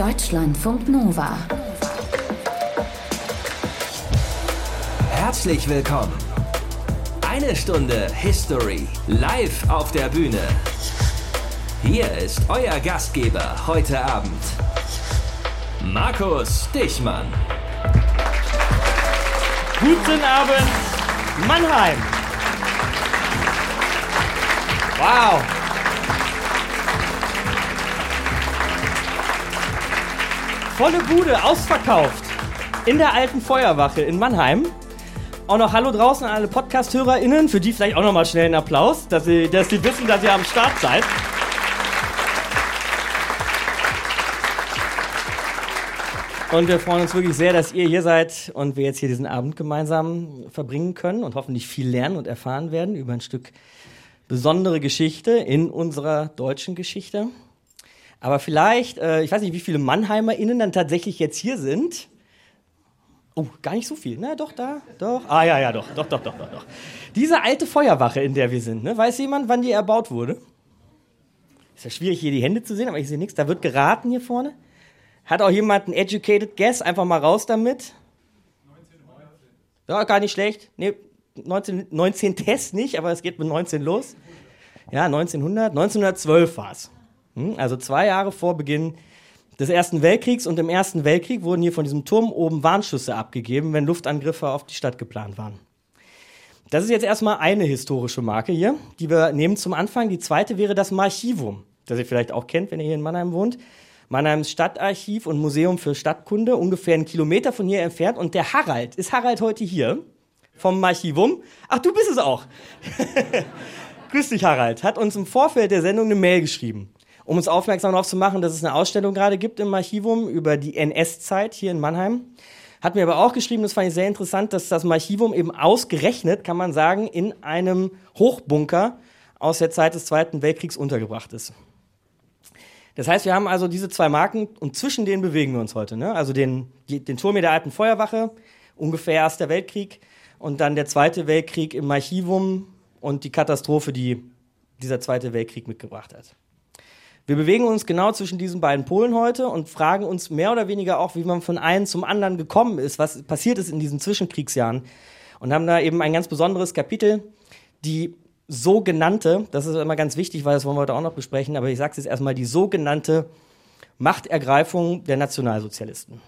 Deutschlandfunk Nova. Herzlich willkommen. Eine Stunde History live auf der Bühne. Hier ist euer Gastgeber heute Abend, Markus Dichmann. Guten Abend, Mannheim. Wow. Volle Bude, ausverkauft. In der alten Feuerwache in Mannheim. Auch noch Hallo draußen an alle Podcast-HörerInnen, für die vielleicht auch noch mal schnell einen Applaus, dass sie, dass sie wissen, dass ihr am Start seid. Und wir freuen uns wirklich sehr, dass ihr hier seid und wir jetzt hier diesen Abend gemeinsam verbringen können und hoffentlich viel lernen und erfahren werden über ein Stück besondere Geschichte in unserer deutschen Geschichte. Aber vielleicht, äh, ich weiß nicht, wie viele MannheimerInnen dann tatsächlich jetzt hier sind. Oh, gar nicht so viel. Na, doch, da, doch. Ah, ja, ja, doch, doch, doch, doch, doch, doch. Diese alte Feuerwache, in der wir sind, ne? weiß jemand, wann die erbaut wurde? Ist ja schwierig, hier die Hände zu sehen, aber ich sehe nichts. Da wird geraten hier vorne. Hat auch jemand einen educated guess? Einfach mal raus damit. 1919. Ja, gar nicht schlecht. Nee, 19, 19 Test nicht, aber es geht mit 19 los. Ja, 1900. 1912 war es. Hm, also zwei Jahre vor Beginn des Ersten Weltkriegs. Und im Ersten Weltkrieg wurden hier von diesem Turm oben Warnschüsse abgegeben, wenn Luftangriffe auf die Stadt geplant waren. Das ist jetzt erstmal eine historische Marke hier, die wir nehmen zum Anfang. Die zweite wäre das Marchivum, das ihr vielleicht auch kennt, wenn ihr hier in Mannheim wohnt. Mannheims Stadtarchiv und Museum für Stadtkunde, ungefähr einen Kilometer von hier entfernt. Und der Harald, ist Harald heute hier vom Archivum? Ach, du bist es auch. Grüß dich, Harald. Hat uns im Vorfeld der Sendung eine Mail geschrieben, um uns aufmerksam darauf zu machen, dass es eine Ausstellung gerade gibt im Archivum über die NS-Zeit hier in Mannheim. Hat mir aber auch geschrieben, das fand ich sehr interessant, dass das Archivum eben ausgerechnet, kann man sagen, in einem Hochbunker aus der Zeit des Zweiten Weltkriegs untergebracht ist. Das heißt, wir haben also diese zwei Marken und zwischen denen bewegen wir uns heute. Ne? Also den, den Turm der alten Feuerwache, ungefähr Erster Weltkrieg, und dann der Zweite Weltkrieg im Archivum und die Katastrophe, die dieser Zweite Weltkrieg mitgebracht hat. Wir bewegen uns genau zwischen diesen beiden Polen heute und fragen uns mehr oder weniger auch, wie man von einem zum anderen gekommen ist, was passiert ist in diesen Zwischenkriegsjahren. Und haben da eben ein ganz besonderes Kapitel, die sogenannte, das ist immer ganz wichtig, weil das wollen wir heute auch noch besprechen, aber ich sage es jetzt erstmal, die sogenannte Machtergreifung der Nationalsozialisten.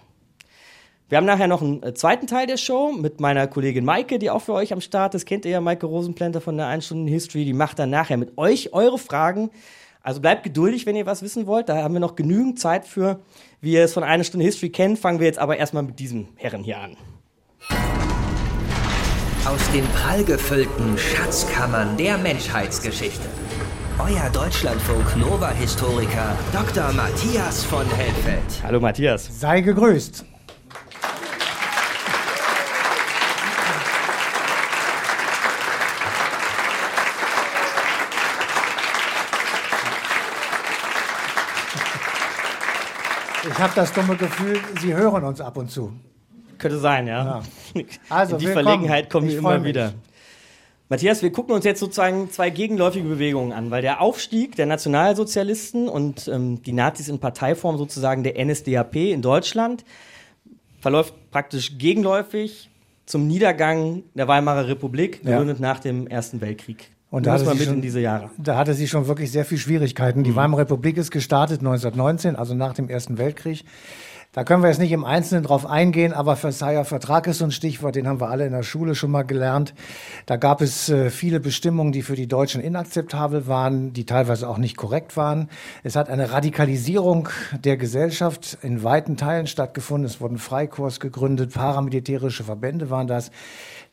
Wir haben nachher noch einen äh, zweiten Teil der Show mit meiner Kollegin Maike, die auch für euch am Start ist. Kennt ihr ja Maike Rosenplanter von der 1 Stunden History. Die macht dann nachher mit euch eure Fragen. Also bleibt geduldig, wenn ihr was wissen wollt. Da haben wir noch genügend Zeit für. Wie ihr es von einer Stunde History kennt, fangen wir jetzt aber erstmal mit diesem Herren hier an. Aus den prallgefüllten Schatzkammern der Menschheitsgeschichte. Euer Deutschlandfunk Nova-Historiker Dr. Matthias von Helfeld. Hallo Matthias. Sei gegrüßt. Habe das dumme Gefühl, Sie hören uns ab und zu. Könnte sein, ja. ja. Also, In die willkommen. Verlegenheit kommen Ich immer mich. wieder. Matthias, wir gucken uns jetzt sozusagen zwei gegenläufige Bewegungen an, weil der Aufstieg der Nationalsozialisten und ähm, die Nazis in Parteiform sozusagen der NSDAP in Deutschland verläuft praktisch gegenläufig zum Niedergang der Weimarer Republik, Ja. gegründet nach dem Ersten Weltkrieg. Und da hatte sie mit schon- in diese Jahre. Da hatte sie schon wirklich sehr viel Schwierigkeiten. Die Weimarer Republik ist gestartet 1919, also nach dem Ersten Weltkrieg. Da können wir jetzt nicht im Einzelnen drauf eingehen, aber Versailler Vertrag ist so ein Stichwort, den haben wir alle in der Schule schon mal gelernt. Da gab es äh, viele Bestimmungen, die für die Deutschen inakzeptabel waren, die teilweise auch nicht korrekt waren. Es hat eine Radikalisierung der Gesellschaft in weiten Teilen stattgefunden. Es wurden Freikorps gegründet, paramilitärische Verbände waren das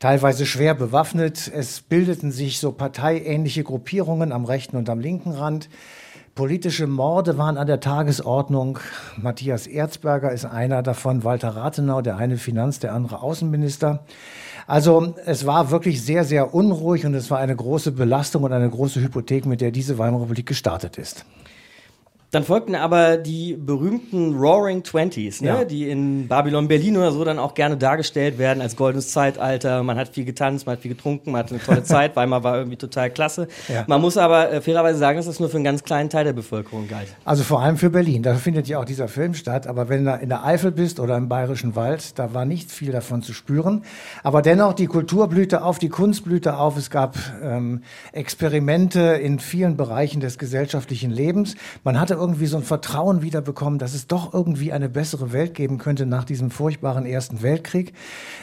teilweise schwer bewaffnet. Es bildeten sich so parteiähnliche Gruppierungen am rechten und am linken Rand. Politische Morde waren an der Tagesordnung. Matthias Erzberger ist einer davon, Walter Rathenau, der eine Finanz, der andere Außenminister. Also es war wirklich sehr, sehr unruhig und es war eine große Belastung und eine große Hypothek, mit der diese Weimarer Republik gestartet ist. Dann folgten aber die berühmten Roaring Twenties, ne? Ja. die in Babylon, Berlin oder so dann auch gerne dargestellt werden als goldenes Zeitalter. Man hat viel getanzt, man hat viel getrunken, man hatte eine tolle Zeit. Weimar war irgendwie total klasse. Ja. Man muss aber äh, fairerweise sagen, dass das nur für einen ganz kleinen Teil der Bevölkerung galt. Also vor allem für Berlin. Da findet ja auch dieser Film statt. Aber wenn du in der Eifel bist oder im Bayerischen Wald, da war nicht viel davon zu spüren. Aber dennoch, die Kultur blühte auf, die Kunst blühte auf. Es gab ähm, Experimente in vielen Bereichen des gesellschaftlichen Lebens. Man hatte irgendwie so ein Vertrauen wiederbekommen, dass es doch irgendwie eine bessere Welt geben könnte nach diesem furchtbaren Ersten Weltkrieg.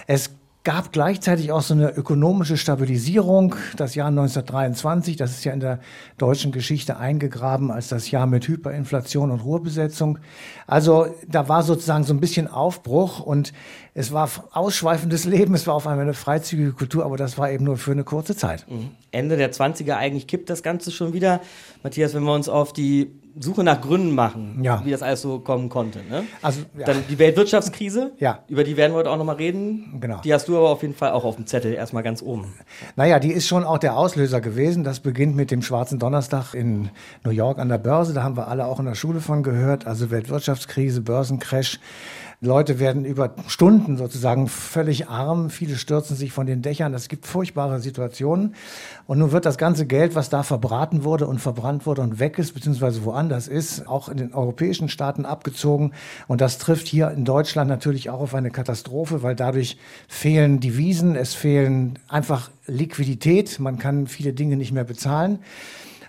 Es gab gleichzeitig auch so eine ökonomische Stabilisierung. Das Jahr 1923, das ist ja in der deutschen Geschichte eingegraben als das Jahr mit Hyperinflation und Ruhrbesetzung. Also da war sozusagen so ein bisschen Aufbruch und es war ausschweifendes Leben, es war auf einmal eine freizügige Kultur, aber das war eben nur für eine kurze Zeit. Ende der 20er eigentlich kippt das Ganze schon wieder. Matthias, wenn wir uns auf die Suche nach Gründen machen, Ja. wie das alles so kommen konnte. Ne? Also, ja. Dann die Weltwirtschaftskrise, Ja. über die werden wir heute auch nochmal reden. Genau. Die hast du aber auf jeden Fall auch auf dem Zettel, erstmal ganz oben. Naja, die ist schon auch der Auslöser gewesen. Das beginnt mit dem Schwarzen Donnerstag in New York an der Börse. Da haben wir alle auch in der Schule von gehört. Also Weltwirtschaftskrise, Börsencrash. Leute werden über Stunden sozusagen völlig arm. Viele stürzen sich von den Dächern. Es gibt furchtbare Situationen. Und nun wird das ganze Geld, was da verbraten wurde und verbrannt wurde und weg ist, beziehungsweise woanders ist, auch in den europäischen Staaten abgezogen. Und das trifft hier in Deutschland natürlich auch auf eine Katastrophe, weil dadurch fehlen Devisen, es fehlen einfach Liquidität. Man kann viele Dinge nicht mehr bezahlen.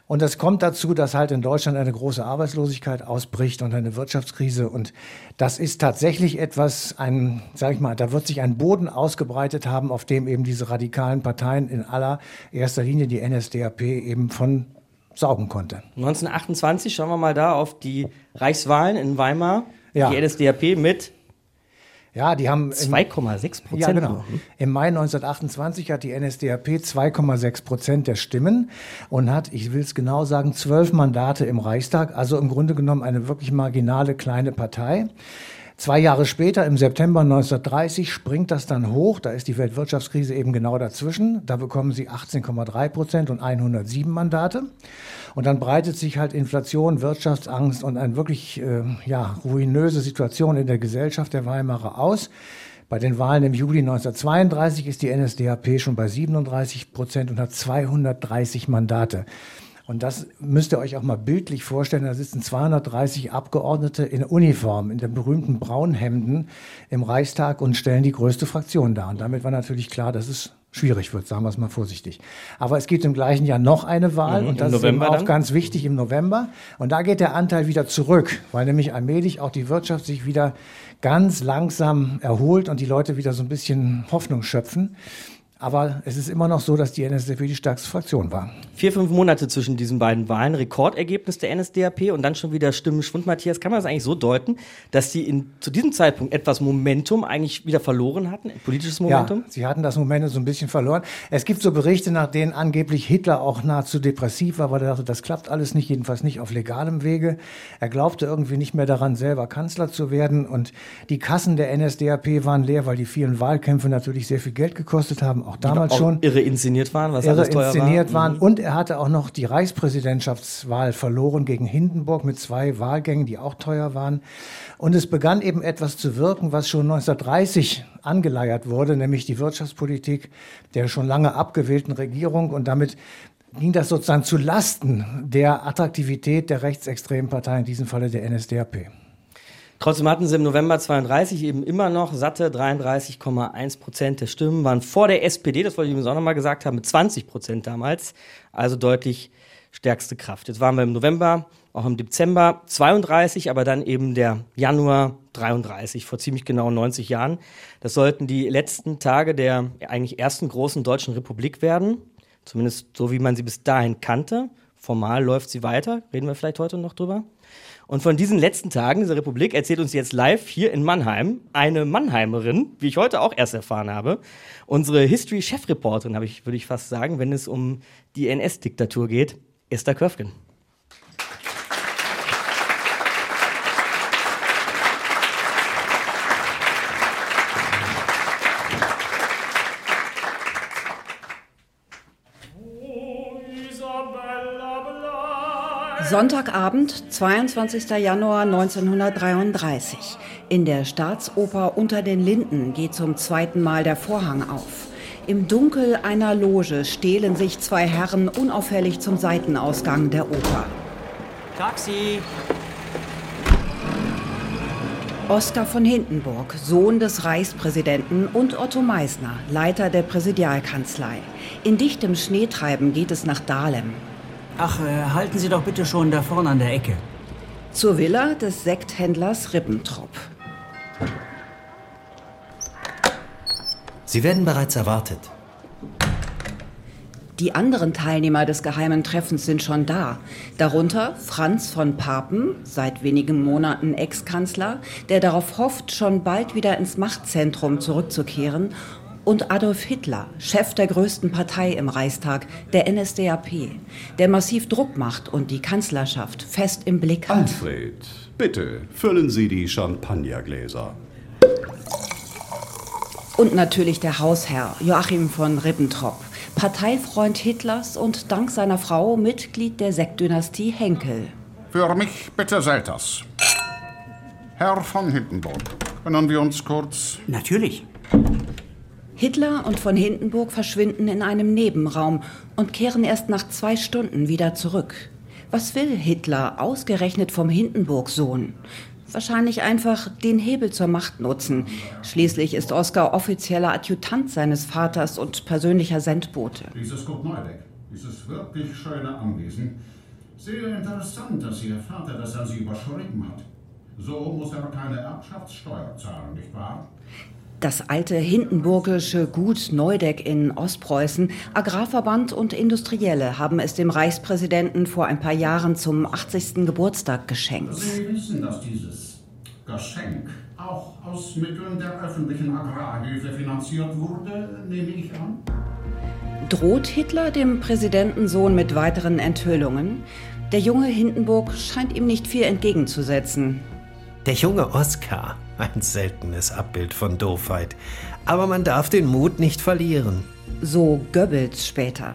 Und das kommt dazu, dass halt in Deutschland eine große Arbeitslosigkeit ausbricht und eine Wirtschaftskrise. Und das ist tatsächlich etwas, ein, sag ich mal, da wird sich ein Boden ausgebreitet haben, auf dem eben diese radikalen Parteien in aller erster Linie die NSDAP eben von saugen konnte. 1928 schauen wir mal da auf die Reichswahlen in Weimar. Ja. Die NSDAP mit Ja, die haben im- 2,6 Prozent. Ja, genau. Im Mai 1928 hat die NSDAP 2,6 Prozent der Stimmen und hat, ich will es genau sagen, zwölf Mandate im Reichstag. Also im Grunde genommen eine wirklich marginale kleine Partei. Zwei Jahre später, im September 1930, springt das dann hoch. Da ist die Weltwirtschaftskrise eben genau dazwischen. Da bekommen sie 18,3 Prozent und 107 Mandate. Und dann breitet sich halt Inflation, Wirtschaftsangst und eine wirklich äh, ja, ruinöse Situation in der Gesellschaft der Weimarer aus. Bei den Wahlen im Juli 1932 ist die NSDAP schon bei 37 Prozent und hat 230 Mandate. Und das müsst ihr euch auch mal bildlich vorstellen. Da sitzen 230 Abgeordnete in Uniform, in den berühmten Braunhemden im Reichstag und stellen die größte Fraktion dar. Und damit war natürlich klar, dass es schwierig wird, sagen wir es mal vorsichtig. Aber es gibt im gleichen Jahr noch eine Wahl Mhm, und das November ist eben auch dann? ganz wichtig im November. Und da geht der Anteil wieder zurück, weil nämlich allmählich auch die Wirtschaft sich wieder ganz langsam erholt und die Leute wieder so ein bisschen Hoffnung schöpfen. Aber es ist immer noch so, dass die NSDAP die stärkste Fraktion war. Vier, fünf Monate zwischen diesen beiden Wahlen, Rekordergebnis der NSDAP und dann schon wieder Stimmenschwund. Matthias, kann man das eigentlich so deuten, dass die in, zu diesem Zeitpunkt etwas Momentum eigentlich wieder verloren hatten, politisches Momentum? Ja, sie hatten das Momentum so ein bisschen verloren. Es gibt so Berichte, nach denen angeblich Hitler auch nahezu depressiv war, weil er dachte, das klappt alles nicht, jedenfalls nicht auf legalem Wege. Er glaubte irgendwie nicht mehr daran, selber Kanzler zu werden. Und die Kassen der NSDAP waren leer, weil die vielen Wahlkämpfe natürlich sehr viel Geld gekostet haben, auch damals auch schon. irre inszeniert waren, was irre alles teuer inszeniert war. Mhm. waren. Und er hatte auch noch die Reichspräsidentschaftswahl verloren gegen Hindenburg mit zwei Wahlgängen, die auch teuer waren. Und es begann eben etwas zu wirken, was schon 1930 angeleiert wurde, nämlich die Wirtschaftspolitik der schon lange abgewählten Regierung. Und damit ging das sozusagen zu Lasten der Attraktivität der rechtsextremen Partei, in diesem Falle der NSDAP. Trotzdem hatten sie im November 32 eben immer noch satte 33,1 Prozent der Stimmen, waren vor der SPD, das wollte ich übrigens auch nochmal gesagt haben, mit 20 Prozent damals, also deutlich stärkste Kraft. Jetzt waren wir im November, auch im Dezember 32, aber dann eben der Januar 33, vor ziemlich genau 90 Jahren. Das sollten die letzten Tage der eigentlich ersten großen deutschen Republik werden, zumindest so wie man sie bis dahin kannte. Formal läuft sie weiter, reden wir vielleicht heute noch drüber. Und von diesen letzten Tagen dieser Republik erzählt uns jetzt live hier in Mannheim eine Mannheimerin, wie ich heute auch erst erfahren habe. Unsere History-Chefreporterin, habe ich, würde ich fast sagen, wenn es um die NS-Diktatur geht, Esther Köfgen. Sonntagabend, 22. Januar 1933. In der Staatsoper Unter den Linden geht zum zweiten Mal der Vorhang auf. Im Dunkel einer Loge stehlen sich zwei Herren unauffällig zum Seitenausgang der Oper. Taxi! Oskar von Hindenburg, Sohn des Reichspräsidenten und Otto Meissner, Leiter der Präsidialkanzlei. In dichtem Schneetreiben geht es nach Dahlem. Ach, äh, halten Sie doch bitte schon da vorne an der Ecke. Zur Villa des Sekthändlers Ribbentrop. Sie werden bereits erwartet. Die anderen Teilnehmer des geheimen Treffens sind schon da. Darunter Franz von Papen, seit wenigen Monaten Ex-Kanzler, der darauf hofft, schon bald wieder ins Machtzentrum zurückzukehren, und Adolf Hitler, Chef der größten Partei im Reichstag, der NSDAP, der massiv Druck macht und die Kanzlerschaft fest im Blick hat. Alfred, bitte füllen Sie die Champagnergläser. Und natürlich der Hausherr Joachim von Ribbentrop, Parteifreund Hitlers und dank seiner Frau Mitglied der Sektdynastie Henkel. Für mich bitte Selters. Herr von Hindenburg, können wir uns kurz... Natürlich. Hitler und von Hindenburg verschwinden in einem Nebenraum und kehren erst nach zwei Stunden wieder zurück. Was will Hitler ausgerechnet vom Hindenburg-Sohn? Wahrscheinlich einfach den Hebel zur Macht nutzen. Schließlich ist Oskar offizieller Adjutant seines Vaters und persönlicher Sendbote. Dieses Gut Neudeck, dieses wirklich schöne Anwesen. Sehr interessant, dass Ihr Vater das an Sie überschrieben hat. So muss er keine Erbschaftssteuer zahlen, nicht wahr? Das alte Hindenburgische Gut Neudeck in Ostpreußen, Agrarverband und Industrielle haben es dem Reichspräsidenten vor ein paar Jahren zum 80. Geburtstag geschenkt. Sie wissen, dass dieses Geschenk auch aus Mitteln der öffentlichen Agrarhilfe finanziert wurde, nehme ich an. Droht Hitler dem Präsidentensohn mit weiteren Enthüllungen? Der junge Hindenburg scheint ihm nicht viel entgegenzusetzen. Der junge Oskar, ein seltenes Abbild von Doofheit. Aber man darf den Mut nicht verlieren. So Goebbels später.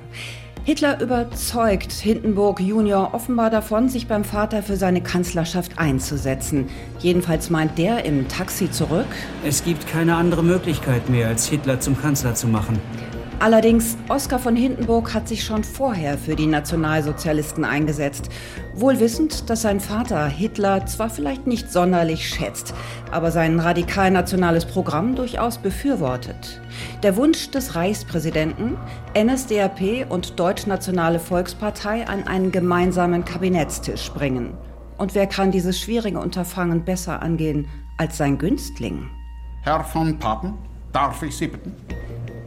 Hitler überzeugt Hindenburg Junior offenbar davon, sich beim Vater für seine Kanzlerschaft einzusetzen. Jedenfalls meint der im Taxi zurück. Es gibt keine andere Möglichkeit mehr, als Hitler zum Kanzler zu machen. Allerdings, Oskar von Hindenburg hat sich schon vorher für die Nationalsozialisten eingesetzt. Wohl wissend, dass sein Vater Hitler zwar vielleicht nicht sonderlich schätzt, aber sein radikal-nationales Programm durchaus befürwortet. Der Wunsch des Reichspräsidenten, NSDAP und Deutschnationale Volkspartei an einen gemeinsamen Kabinettstisch bringen. Und wer kann dieses schwierige Unterfangen besser angehen als sein Günstling? Herr von Papen, darf ich Sie bitten?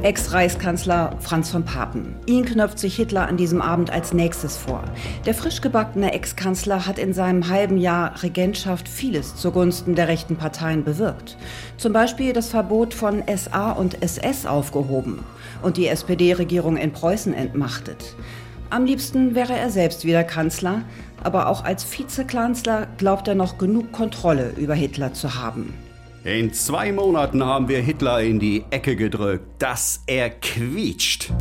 Ex-Reichskanzler Franz von Papen. Ihn knöpft sich Hitler an diesem Abend als nächstes vor. Der frisch gebackene Ex-Kanzler hat in seinem halben Jahr Regentschaft vieles zugunsten der rechten Parteien bewirkt. Zum Beispiel das Verbot von SA und SS aufgehoben und die SPD-Regierung in Preußen entmachtet. Am liebsten wäre er selbst wieder Kanzler, aber auch als Vizekanzler glaubt er noch genug Kontrolle über Hitler zu haben. In zwei Monaten haben wir Hitler in die Ecke gedrückt, dass er quietscht.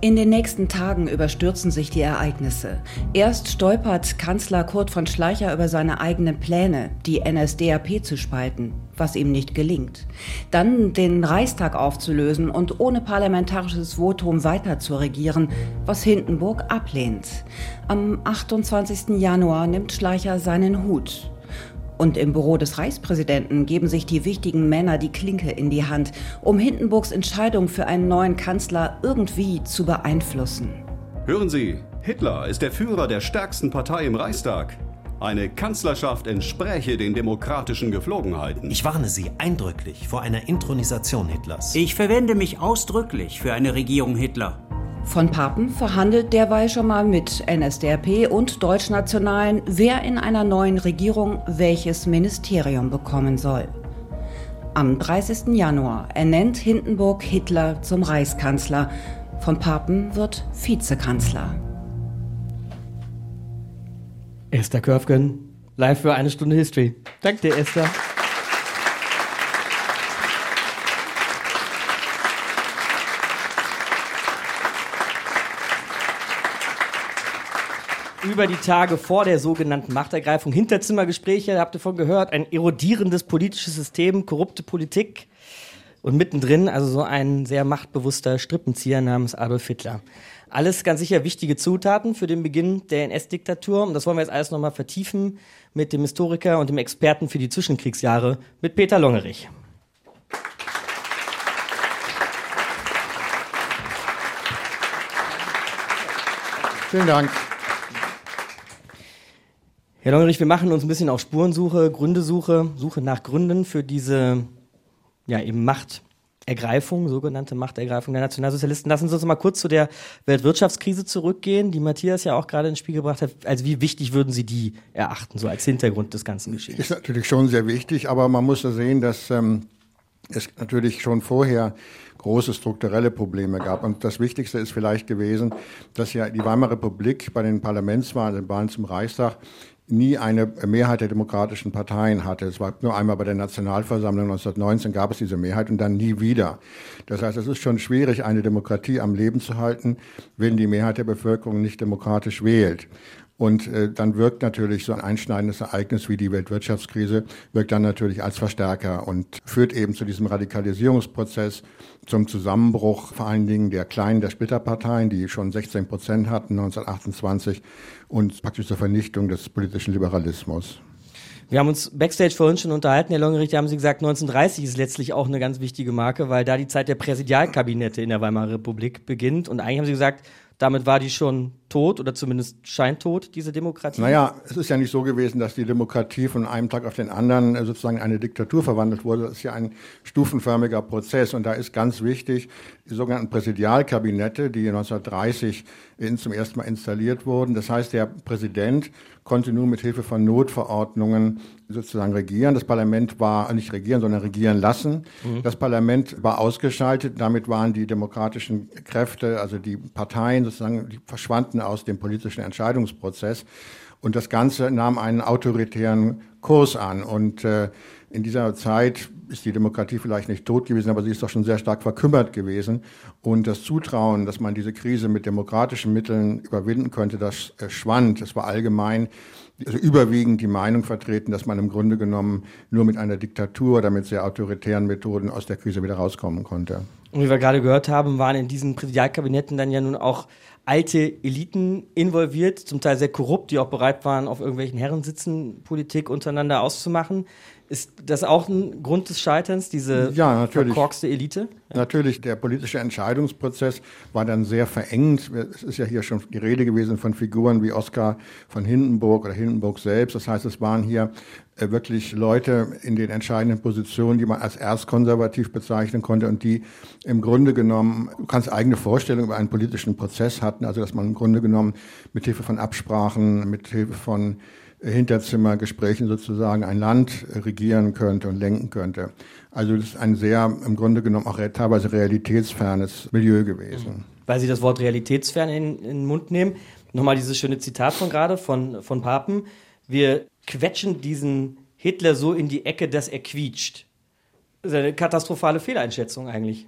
In den nächsten Tagen überstürzen sich die Ereignisse. Erst stolpert Kanzler Kurt von Schleicher über seine eigenen Pläne, die NSDAP zu spalten, was ihm nicht gelingt. Dann den Reichstag aufzulösen und ohne parlamentarisches Votum weiter zu regieren, was Hindenburg ablehnt. Am 28. Januar nimmt Schleicher seinen Hut und im Büro des Reichspräsidenten geben sich die wichtigen Männer die Klinke in die Hand, um Hindenburgs Entscheidung für einen neuen Kanzler irgendwie zu beeinflussen. Hören Sie, Hitler ist der Führer der stärksten Partei im Reichstag. Eine Kanzlerschaft entspräche den demokratischen Geflogenheiten. Ich warne Sie eindrücklich vor einer Intronisation Hitlers. Ich verwende mich ausdrücklich für eine Regierung Hitler. Von Papen verhandelt derweil schon mal mit NSDAP und Deutschnationalen, wer in einer neuen Regierung welches Ministerium bekommen soll. Am 30. Januar ernennt Hindenburg Hitler zum Reichskanzler. Von Papen wird Vizekanzler. Esther Körfgen, live für eine Stunde History. Danke dir, Esther. Über die Tage vor der sogenannten Machtergreifung. Hinterzimmergespräche, habt ihr von gehört, ein erodierendes politisches System, korrupte Politik und mittendrin also so ein sehr machtbewusster Strippenzieher namens Adolf Hitler. Alles ganz sicher wichtige Zutaten für den Beginn der NS-Diktatur. Und das wollen wir jetzt alles nochmal vertiefen mit dem Historiker und dem Experten für die Zwischenkriegsjahre, mit Peter Longerich. Vielen Dank. Herr Longerich, wir machen uns ein bisschen auf Spurensuche, Gründesuche, Suche nach Gründen für diese ja, eben Machtergreifung, sogenannte Machtergreifung der Nationalsozialisten. Lassen Sie uns mal kurz zu der Weltwirtschaftskrise zurückgehen, die Matthias ja auch gerade ins Spiel gebracht hat. Also wie wichtig würden Sie die erachten, so als Hintergrund des ganzen Geschehens? Ist natürlich schon sehr wichtig, aber man muss da sehen, dass ähm, es natürlich schon vorher große strukturelle Probleme gab. Und das Wichtigste ist vielleicht gewesen, dass ja die Weimarer Republik bei den Parlamentswahlen, den Wahlen zum Reichstag, nie eine Mehrheit der demokratischen Parteien hatte. Es war nur einmal bei der Nationalversammlung 1919 gab es diese Mehrheit und dann nie wieder. Das heißt, es ist schon schwierig, eine Demokratie am Leben zu halten, wenn die Mehrheit der Bevölkerung nicht demokratisch wählt. Und äh, dann wirkt natürlich so ein einschneidendes Ereignis wie die Weltwirtschaftskrise, wirkt dann natürlich als Verstärker und führt eben zu diesem Radikalisierungsprozess, zum Zusammenbruch vor allen Dingen der kleinen, der Splitterparteien, die schon 16 Prozent hatten 1928 und praktisch zur Vernichtung des politischen Liberalismus. Wir haben uns backstage vorhin schon unterhalten, Herr Longerich, da haben Sie gesagt, 1930 ist letztlich auch eine ganz wichtige Marke, weil da die Zeit der Präsidialkabinette in der Weimarer Republik beginnt. Und eigentlich haben Sie gesagt, damit war die schon tot oder zumindest scheintot, diese Demokratie? Naja, es ist ja nicht so gewesen, dass die Demokratie von einem Tag auf den anderen äh, sozusagen eine Diktatur verwandelt wurde. Das ist ja ein stufenförmiger Prozess. Und da ist ganz wichtig, die sogenannten Präsidialkabinette, die 1930 in, zum ersten Mal installiert wurden. Das heißt, der Präsident konnte nur mit Hilfe von Notverordnungen sozusagen regieren. Das Parlament war nicht regieren, sondern regieren lassen. Mhm. Das Parlament war ausgeschaltet. Damit waren die demokratischen Kräfte, also die Parteien sozusagen, die verschwanden aus dem politischen Entscheidungsprozess. Und das Ganze nahm einen autoritären Kurs an. Und äh, in dieser Zeit ist die Demokratie vielleicht nicht tot gewesen, aber sie ist doch schon sehr stark verkümmert gewesen. Und das Zutrauen, dass man diese Krise mit demokratischen Mitteln überwinden könnte, das äh, schwand. Es war allgemein also überwiegend die Meinung vertreten, dass man im Grunde genommen nur mit einer Diktatur oder mit sehr autoritären Methoden aus der Krise wieder rauskommen konnte. Und wie wir gerade gehört haben, waren in diesen Präsidialkabinetten dann ja nun auch alte Eliten involviert, zum Teil sehr korrupt, die auch bereit waren, auf irgendwelchen Herrensitzen Politik untereinander auszumachen. Ist das auch ein Grund des Scheiterns, diese ja, natürlich. verkorkste Elite? Ja. Natürlich, der politische Entscheidungsprozess war dann sehr verengt. Es ist ja hier schon die Rede gewesen von Figuren wie Oskar von Hindenburg oder Hindenburg selbst. Das heißt, es waren hier äh, wirklich Leute in den entscheidenden Positionen, die man als erzkonservativ bezeichnen konnte und die im Grunde genommen ganz eigene Vorstellungen über einen politischen Prozess hatten. Also dass man im Grunde genommen mit Hilfe von Absprachen, mit Hilfe von Hinterzimmergesprächen sozusagen ein Land regieren könnte und lenken könnte. Also das ist ein sehr, im Grunde genommen auch teilweise realitätsfernes Milieu gewesen. Weil Sie das Wort realitätsfern in, in den Mund nehmen, nochmal dieses schöne Zitat von gerade von, von Papen. Wir quetschen diesen Hitler so in die Ecke, dass er quietscht. Das ist eine katastrophale Fehleinschätzung eigentlich.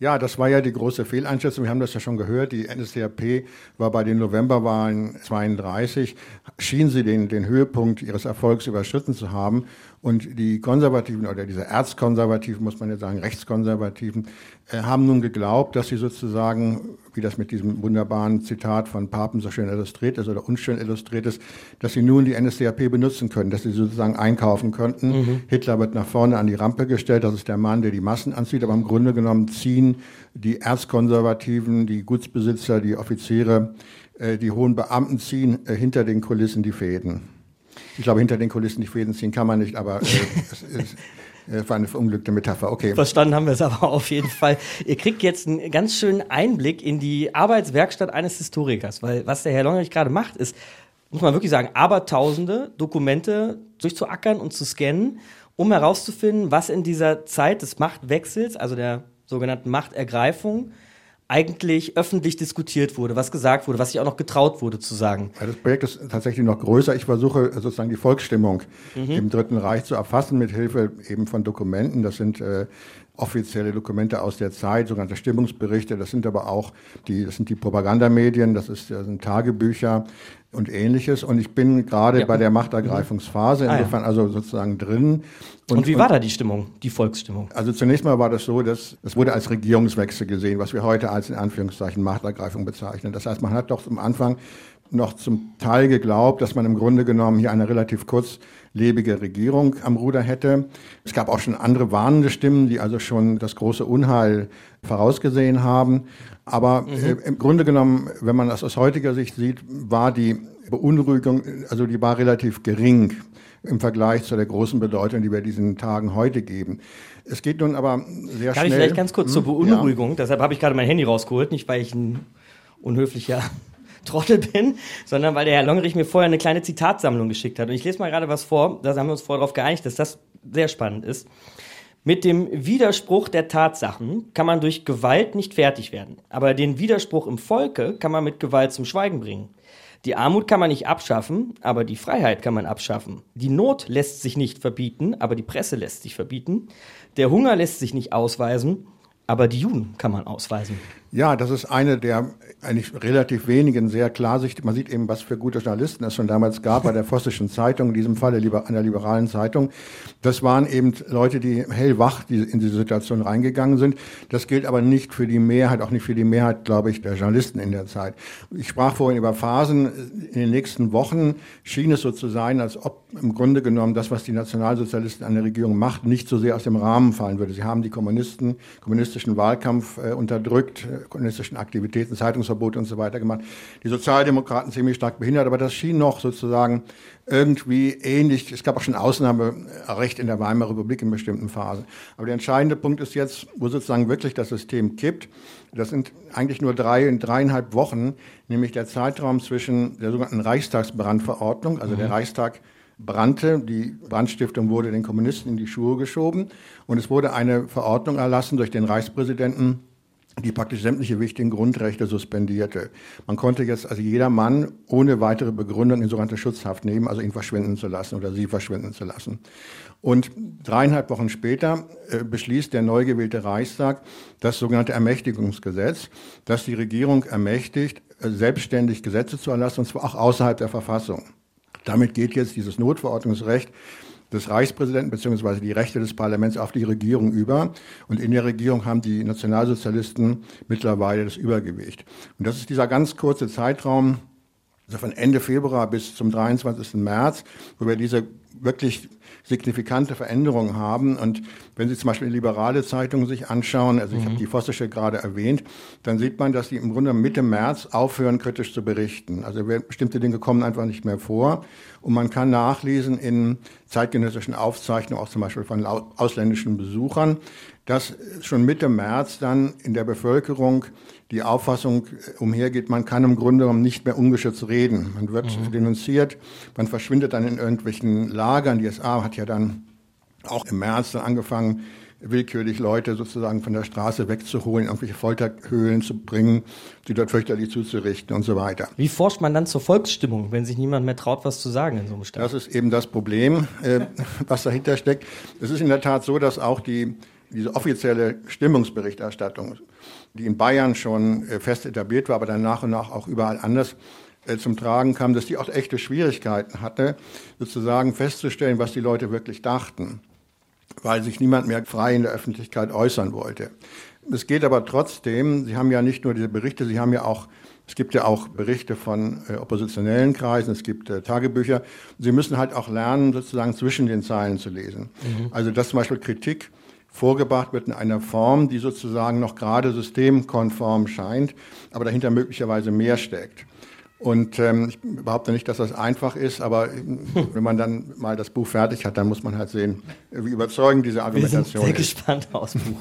Ja, das war ja die große Fehleinschätzung. Wir haben das ja schon gehört. Die NSDAP war bei den Novemberwahlen 32, schien sie den, den Höhepunkt ihres Erfolgs überschritten zu haben. Und die Konservativen oder diese Erzkonservativen, muss man ja sagen, Rechtskonservativen, äh, haben nun geglaubt, dass sie sozusagen, wie das mit diesem wunderbaren Zitat von Papen so schön illustriert ist oder unschön illustriert ist, dass sie nun die NSDAP benutzen können, dass sie sozusagen einkaufen könnten. Mhm. Hitler wird nach vorne an die Rampe gestellt, das ist der Mann, der die Massen anzieht, aber im Grunde genommen ziehen die Erzkonservativen, die Gutsbesitzer, die Offiziere, äh, die hohen Beamten ziehen äh, hinter den Kulissen die Fäden. Ich glaube, hinter den Kulissen die Fäden ziehen kann man nicht, aber äh, es ist, äh, war eine verunglückte Metapher. Okay. Verstanden haben wir es aber auf jeden Fall. Ihr kriegt jetzt einen ganz schönen Einblick in die Arbeitswerkstatt eines Historikers, weil was der Herr Longerich gerade macht, ist, muss man wirklich sagen, abertausende Dokumente durchzuackern und zu scannen, um herauszufinden, was in dieser Zeit des Machtwechsels, also der sogenannten Machtergreifung, eigentlich öffentlich diskutiert wurde, was gesagt wurde, was sich auch noch getraut wurde zu sagen. Ja, das Projekt ist tatsächlich noch größer. Ich versuche sozusagen die Volksstimmung mhm. im Dritten Reich zu erfassen mit Hilfe eben von Dokumenten. Das sind äh, offizielle Dokumente aus der Zeit, sogenannte Stimmungsberichte. Das sind aber auch die, das sind die Propagandamedien, das, ist, das sind Tagebücher, und ähnliches. Und ich bin gerade Ja. bei der Machtergreifungsphase, Ah, ja. insofern also sozusagen drin. Und, wie war da die Stimmung, die Volksstimmung? Also zunächst mal war das so, dass es wurde als Regierungswechsel gesehen, was wir heute als in Anführungszeichen Machtergreifung bezeichnen. Das heißt, man hat doch am Anfang noch zum Teil geglaubt, dass man im Grunde genommen hier eine relativ kurzlebige Regierung am Ruder hätte. Es gab auch schon andere warnende Stimmen, die also schon das große Unheil vorausgesehen haben. Aber äh, im Grunde genommen, wenn man das aus heutiger Sicht sieht, war die Beunruhigung, also die war relativ gering im Vergleich zu der großen Bedeutung, die wir diesen Tagen heute geben. Es geht nun aber sehr Kann schnell. ich vielleicht ganz kurz zur Hm? Beunruhigung, deshalb habe ich gerade mein Handy rausgeholt, nicht weil ich ein unhöflicher Trottel bin, sondern weil der Herr Longerich mir vorher eine kleine Zitatsammlung geschickt hat. Und ich lese mal gerade was vor, da haben wir uns vorher darauf geeinigt, dass das sehr spannend ist. Mit dem Widerspruch der Tatsachen kann man durch Gewalt nicht fertig werden. Aber den Widerspruch im Volke kann man mit Gewalt zum Schweigen bringen. Die Armut kann man nicht abschaffen, aber die Freiheit kann man abschaffen. Die Not lässt sich nicht verbieten, aber die Presse lässt sich verbieten. Der Hunger lässt sich nicht ausweisen, aber die Juden kann man ausweisen. Ja, das ist eine der eigentlich relativ wenigen sehr klarsichtigen. Man sieht eben, was für gute Journalisten es schon damals gab bei der Vossischen Zeitung, in diesem Falle lieber einer liberalen Zeitung. Das waren eben Leute, die hellwach in diese Situation reingegangen sind. Das gilt aber nicht für die Mehrheit, auch nicht für die Mehrheit, glaube ich, der Journalisten in der Zeit. Ich sprach vorhin über Phasen. In den nächsten Wochen schien es so zu sein, als ob im Grunde genommen das, was die Nationalsozialisten an der Regierung macht, nicht so sehr aus dem Rahmen fallen würde. Sie haben die Kommunisten, kommunistischen Wahlkampf äh, unterdrückt, äh, kommunistischen Aktivitäten, Zeitungsverbote und so weiter gemacht. Die Sozialdemokraten ziemlich stark behindert, aber das schien noch sozusagen irgendwie ähnlich. Es gab auch schon Ausnahmerecht in der Weimarer Republik in bestimmten Phasen. Aber der entscheidende Punkt ist jetzt, wo sozusagen wirklich das System kippt. Das sind eigentlich nur drei, dreieinhalb Wochen, nämlich der Zeitraum zwischen der sogenannten Reichstagsbrandverordnung, also der Reichstag brannte. Die Brandstiftung wurde den Kommunisten in die Schuhe geschoben. Und es wurde eine Verordnung erlassen durch den Reichspräsidenten, die praktisch sämtliche wichtigen Grundrechte suspendierte. Man konnte jetzt also jeder Mann ohne weitere Begründung in sogenannte Schutzhaft nehmen, also ihn verschwinden zu lassen oder sie verschwinden zu lassen. Und dreieinhalb Wochen später äh, beschließt der neu gewählte Reichstag das sogenannte Ermächtigungsgesetz, das die Regierung ermächtigt, äh, selbstständig Gesetze zu erlassen, und zwar auch außerhalb der Verfassung. Damit geht jetzt dieses Notverordnungsrecht des Reichspräsidenten bzw. die Rechte des Parlaments auf die Regierung über. Und in der Regierung haben die Nationalsozialisten mittlerweile das Übergewicht. Und das ist dieser ganz kurze Zeitraum, also von Ende Februar bis zum 23. März, wo wir diese wirklich signifikante Veränderungen haben. Und wenn Sie zum Beispiel die liberale Zeitung sich anschauen, also ich habe die Vossische gerade erwähnt, dann sieht man, dass die im Grunde Mitte März aufhören, kritisch zu berichten. Also bestimmte Dinge kommen einfach nicht mehr vor. Und man kann nachlesen in zeitgenössischen Aufzeichnungen, auch zum Beispiel von ausländischen Besuchern, dass schon Mitte März dann in der Bevölkerung die Auffassung umhergeht, man kann im Grunde genommen nicht mehr ungeschützt reden. Man wird mhm. denunziert, man verschwindet dann in irgendwelchen Lagern. Die SA hat ja dann auch im März dann angefangen, willkürlich Leute sozusagen von der Straße wegzuholen, irgendwelche Folterhöhlen zu bringen, die dort fürchterlich zuzurichten und so weiter. Wie forscht man dann zur Volksstimmung, wenn sich niemand mehr traut, was zu sagen in so einem Staat? Das ist eben das Problem, äh, was dahinter steckt. Es ist in der Tat so, dass auch die, diese offizielle Stimmungsberichterstattung, die in Bayern schon äh, fest etabliert war, aber dann nach und nach auch überall anders äh, zum Tragen kam, dass die auch echte Schwierigkeiten hatte, sozusagen festzustellen, was die Leute wirklich dachten weil sich niemand mehr frei in der Öffentlichkeit äußern wollte. Es geht aber trotzdem, Sie haben ja nicht nur diese Berichte, Sie haben ja auch, es gibt ja auch Berichte von äh, oppositionellen Kreisen, es gibt äh, Tagebücher. Sie müssen halt auch lernen, sozusagen zwischen den Zeilen zu lesen. Mhm. Also dass zum Beispiel Kritik vorgebracht wird in einer Form, die sozusagen noch gerade systemkonform scheint, aber dahinter möglicherweise mehr steckt. Und ähm, ich behaupte nicht, dass das einfach ist, aber wenn man dann mal das Buch fertig hat, dann muss man halt sehen, wie überzeugend diese Argumentation Wir sind sehr ist. gespannt aufs Buch.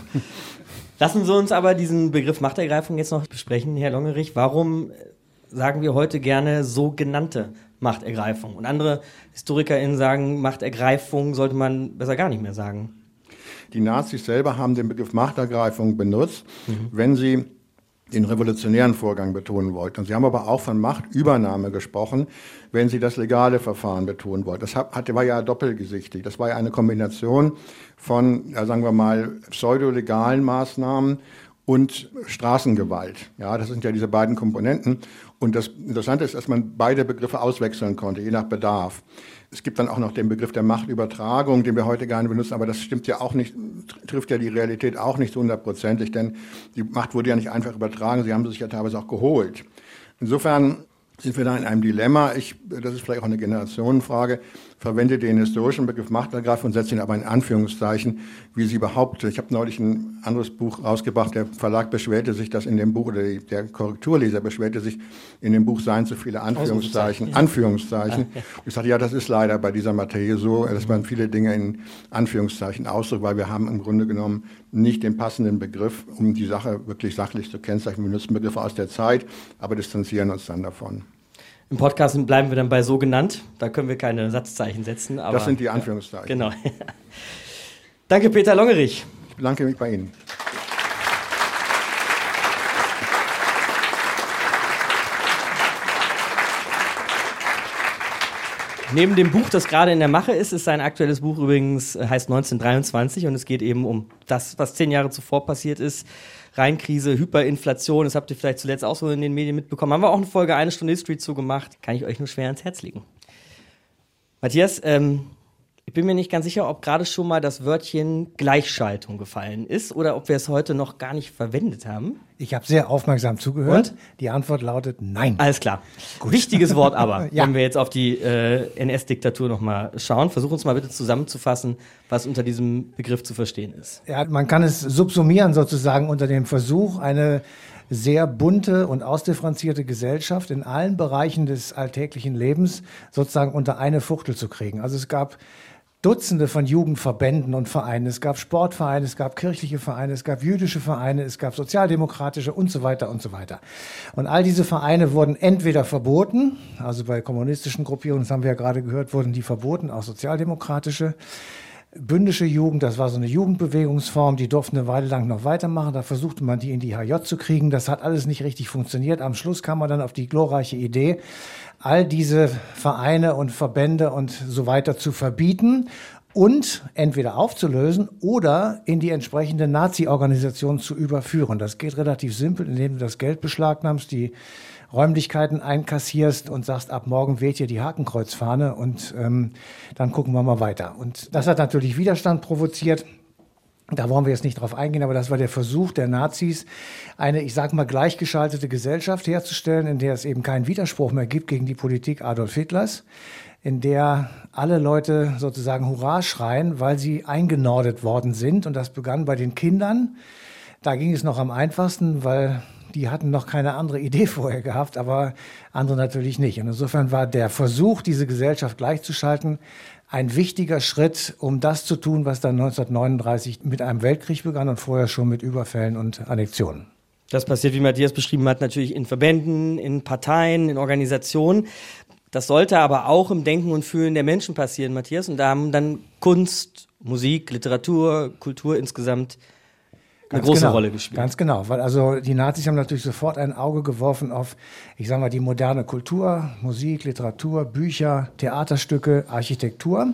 Lassen Sie uns aber diesen Begriff Machtergreifung jetzt noch besprechen, Herr Longerich. Warum sagen wir heute gerne sogenannte Machtergreifung? Und andere HistorikerInnen sagen, Machtergreifung sollte man besser gar nicht mehr sagen. Die Nazis selber haben den Begriff Machtergreifung benutzt, mhm. wenn sie den revolutionären Vorgang betonen wollten. Und Sie haben aber auch von Machtübernahme gesprochen, wenn Sie das legale Verfahren betonen wollten. Das war ja doppelgesichtig. Das war ja eine Kombination von, ja, sagen wir mal, pseudolegalen Maßnahmen und Straßengewalt. Ja, das sind ja diese beiden Komponenten. Und das Interessante ist, dass man beide Begriffe auswechseln konnte, je nach Bedarf. Es gibt dann auch noch den Begriff der Machtübertragung, den wir heute gerne benutzen, aber das stimmt ja auch nicht, trifft ja die Realität auch nicht hundertprozentig, denn die Macht wurde ja nicht einfach übertragen, sie haben sie sich ja teilweise auch geholt. Insofern sind wir da in einem Dilemma. Ich, das ist vielleicht auch eine Generationenfrage verwende den historischen Begriff Machtergreifung und setze ihn aber in Anführungszeichen, wie sie behauptet. Ich habe neulich ein anderes Buch rausgebracht. Der Verlag beschwerte sich, dass in dem Buch, oder der Korrekturleser beschwerte sich, in dem Buch seien zu viele Anführungszeichen. Anführungszeichen. Und ich sagte, ja, das ist leider bei dieser Materie so, dass man viele Dinge in Anführungszeichen ausdrückt, weil wir haben im Grunde genommen nicht den passenden Begriff, um die Sache wirklich sachlich zu kennzeichnen. Wir nutzen Begriffe aus der Zeit, aber distanzieren uns dann davon. Im Podcast bleiben wir dann bei so genannt. Da können wir keine Satzzeichen setzen. Aber, das sind die Anführungszeichen. Genau. Danke, Peter Longerich. Ich bedanke mich bei Ihnen. Neben dem Buch, das gerade in der Mache ist, ist sein aktuelles Buch übrigens, äh, heißt 1923 und es geht eben um das, was zehn Jahre zuvor passiert ist. Rheinkrise, Hyperinflation, das habt ihr vielleicht zuletzt auch so in den Medien mitbekommen. Haben wir auch eine Folge Eine Stunde History zu gemacht. Kann ich euch nur schwer ans Herz legen. Matthias, ähm, ich bin mir nicht ganz sicher, ob gerade schon mal das Wörtchen Gleichschaltung gefallen ist oder ob wir es heute noch gar nicht verwendet haben. Ich habe sehr aufmerksam zugehört. Und? Die Antwort lautet nein. Alles klar. Gut. Wichtiges Wort aber, ja. wenn wir jetzt auf die äh, NS-Diktatur nochmal schauen. Versuch uns mal bitte zusammenzufassen, was unter diesem Begriff zu verstehen ist. Ja, man kann es subsumieren sozusagen unter dem Versuch, eine sehr bunte und ausdifferenzierte Gesellschaft in allen Bereichen des alltäglichen Lebens sozusagen unter eine Fuchtel zu kriegen. Also es gab Dutzende von Jugendverbänden und Vereinen. Es gab Sportvereine, es gab kirchliche Vereine, es gab jüdische Vereine, es gab sozialdemokratische und so weiter und so weiter. Und all diese Vereine wurden entweder verboten, also bei kommunistischen Gruppierungen, das haben wir ja gerade gehört, wurden die verboten, auch sozialdemokratische. Bündische Jugend, das war so eine Jugendbewegungsform, die durften eine Weile lang noch weitermachen. Da versuchte man, die in die HJ zu kriegen. Das hat alles nicht richtig funktioniert. Am Schluss kam man dann auf die glorreiche Idee, all diese Vereine und Verbände und so weiter zu verbieten und entweder aufzulösen oder in die entsprechende Nazi-Organisation zu überführen. Das geht relativ simpel, indem du das Geld beschlagnahmst, die Räumlichkeiten einkassierst und sagst, ab morgen weht hier die Hakenkreuzfahne und ähm, dann gucken wir mal weiter. Und das hat natürlich Widerstand provoziert. Da wollen wir jetzt nicht drauf eingehen, aber das war der Versuch der Nazis, eine, ich sag mal, gleichgeschaltete Gesellschaft herzustellen, in der es eben keinen Widerspruch mehr gibt gegen die Politik Adolf Hitlers, in der alle Leute sozusagen Hurra schreien, weil sie eingenordet worden sind. Und das begann bei den Kindern. Da ging es noch am einfachsten, weil die hatten noch keine andere Idee vorher gehabt, aber andere natürlich nicht. Und insofern war der Versuch, diese Gesellschaft gleichzuschalten, ein wichtiger Schritt, um das zu tun, was dann 1939 mit einem Weltkrieg begann und vorher schon mit Überfällen und Annexionen. Das passiert, wie Matthias beschrieben hat, natürlich in Verbänden, in Parteien, in Organisationen. Das sollte aber auch im Denken und Fühlen der Menschen passieren, Matthias. Und da haben dann Kunst, Musik, Literatur, Kultur insgesamt eine große genau, Rolle gespielt. Ganz genau, weil also die Nazis haben natürlich sofort ein Auge geworfen auf, ich sage mal, die moderne Kultur, Musik, Literatur, Bücher, Theaterstücke, Architektur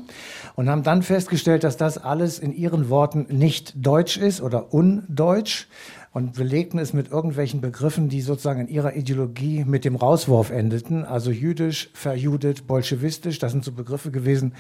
und haben dann festgestellt, dass das alles in ihren Worten nicht deutsch ist oder undeutsch und belegten es mit irgendwelchen Begriffen, die sozusagen in ihrer Ideologie mit dem Rauswurf endeten. Also jüdisch, verjudet, bolschewistisch, das sind so Begriffe gewesen,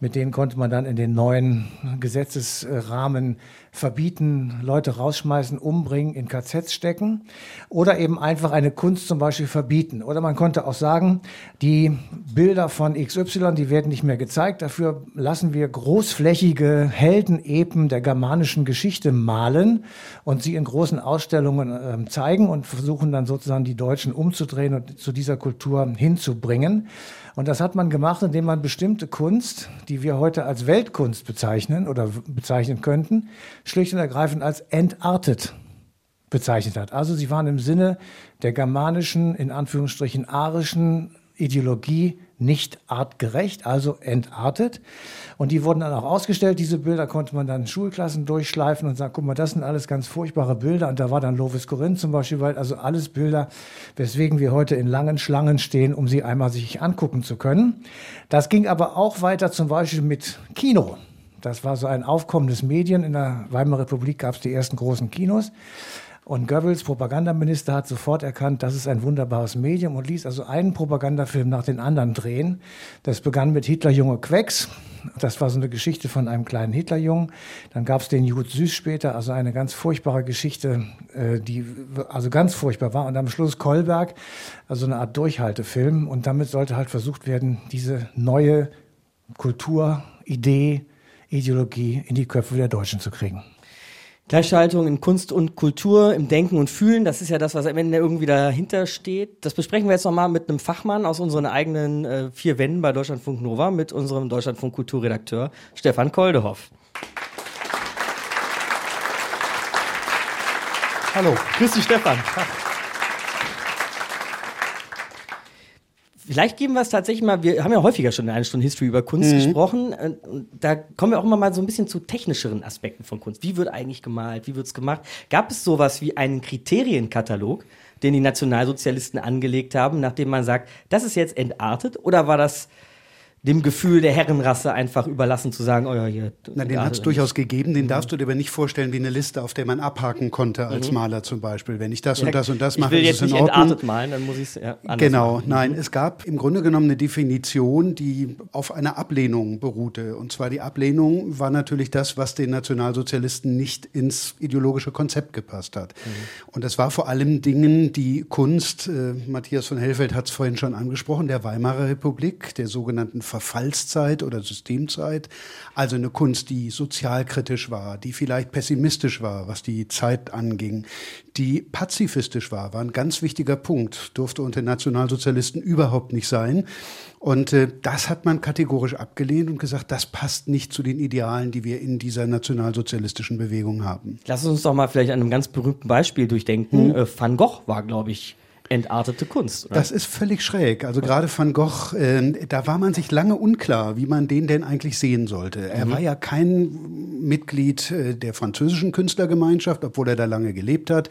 mit denen konnte man dann in den neuen Gesetzesrahmen verbieten, Leute rausschmeißen, umbringen, in KZs stecken oder eben einfach eine Kunst zum Beispiel verbieten. Oder man konnte auch sagen, die Bilder von XY, die werden nicht mehr gezeigt, dafür lassen wir großflächige Heldenepen der germanischen Geschichte malen und sie in großen Ausstellungen äh, zeigen und versuchen dann sozusagen die Deutschen umzudrehen und zu dieser Kultur hinzubringen. Und das hat man gemacht, indem man bestimmte Kunst, die wir heute als Weltkunst bezeichnen oder bezeichnen könnten, schlicht und ergreifend als entartet bezeichnet hat. Also sie waren im Sinne der germanischen, in Anführungsstrichen arischen Ideologie nicht artgerecht, also entartet. Und die wurden dann auch ausgestellt. Diese Bilder konnte man dann in Schulklassen durchschleifen und sagen, guck mal, das sind alles ganz furchtbare Bilder. Und da war dann Lovis Corinth zum Beispiel, weil also alles Bilder, weswegen wir heute in langen Schlangen stehen, um sie einmal sich angucken zu können. Das ging aber auch weiter zum Beispiel mit Kino. Das war so ein Aufkommen des Medien. In der Weimarer Republik gab es die ersten großen Kinos. Und Goebbels, Propagandaminister, hat sofort erkannt, das ist ein wunderbares Medium und ließ also einen Propagandafilm nach den anderen drehen. Das begann mit Hitler Junge Quecks. Das war so eine Geschichte von einem kleinen Hitlerjungen. Dann gab es den Jud Süß später, also eine ganz furchtbare Geschichte, äh, die also ganz furchtbar war. Und am Schluss Kolberg, also eine Art Durchhaltefilm. Und damit sollte halt versucht werden, diese neue Kultur, Idee, Ideologie in die Köpfe der Deutschen zu kriegen. Gleichschaltung in Kunst und Kultur, im Denken und Fühlen, das ist ja das, was am Ende irgendwie dahinter steht. Das besprechen wir jetzt nochmal mit einem Fachmann aus unseren eigenen äh, vier Wänden bei Deutschlandfunk Nova, mit unserem Deutschlandfunk Kulturredakteur Stefan Koldehoff. Hallo. Grüß dich, Stefan. Vielleicht geben wir es tatsächlich mal, wir haben ja häufiger schon in einer Stunde History über Kunst mhm. gesprochen. Äh, und da kommen wir auch immer mal so ein bisschen zu technischeren Aspekten von Kunst. Wie wird eigentlich gemalt? Wie wird es gemacht? Gab es sowas wie einen Kriterienkatalog, den die Nationalsozialisten angelegt haben, nachdem man sagt, das ist jetzt entartet? Oder war das dem Gefühl der Herrenrasse einfach überlassen zu sagen, oh ja, hier. Na, den hat es durchaus gegeben, den mhm. darfst du dir aber nicht vorstellen wie eine Liste, auf der man abhaken konnte als mhm. Maler zum Beispiel. Wenn ich das ja, und das und das mache, ich will jetzt nicht entartet malen, dann muss ich es ja Genau, machen. nein, mhm. es gab im Grunde genommen eine Definition, die auf einer Ablehnung beruhte. Und zwar die Ablehnung war natürlich das, was den Nationalsozialisten nicht ins ideologische Konzept gepasst hat. Mhm. Und das war vor allem Dingen, die Kunst, äh, Matthias von Hellfeld hat es vorhin schon angesprochen, der Weimarer Republik, der sogenannten Verfallszeit oder Systemzeit. Also eine Kunst, die sozialkritisch war, die vielleicht pessimistisch war, was die Zeit anging, die pazifistisch war, war ein ganz wichtiger Punkt, durfte unter Nationalsozialisten überhaupt nicht sein. Und äh, das hat man kategorisch abgelehnt und gesagt, das passt nicht zu den Idealen, die wir in dieser nationalsozialistischen Bewegung haben. Lass uns doch mal vielleicht an einem ganz berühmten Beispiel durchdenken. Hm. Äh, Van Gogh war, glaube ich, entartete Kunst. Oder? Das ist völlig schräg. Also gerade Van Gogh, äh, da war man sich lange unklar, wie man den denn eigentlich sehen sollte. Er mhm. war ja kein Mitglied äh, der französischen Künstlergemeinschaft, obwohl er da lange gelebt hat.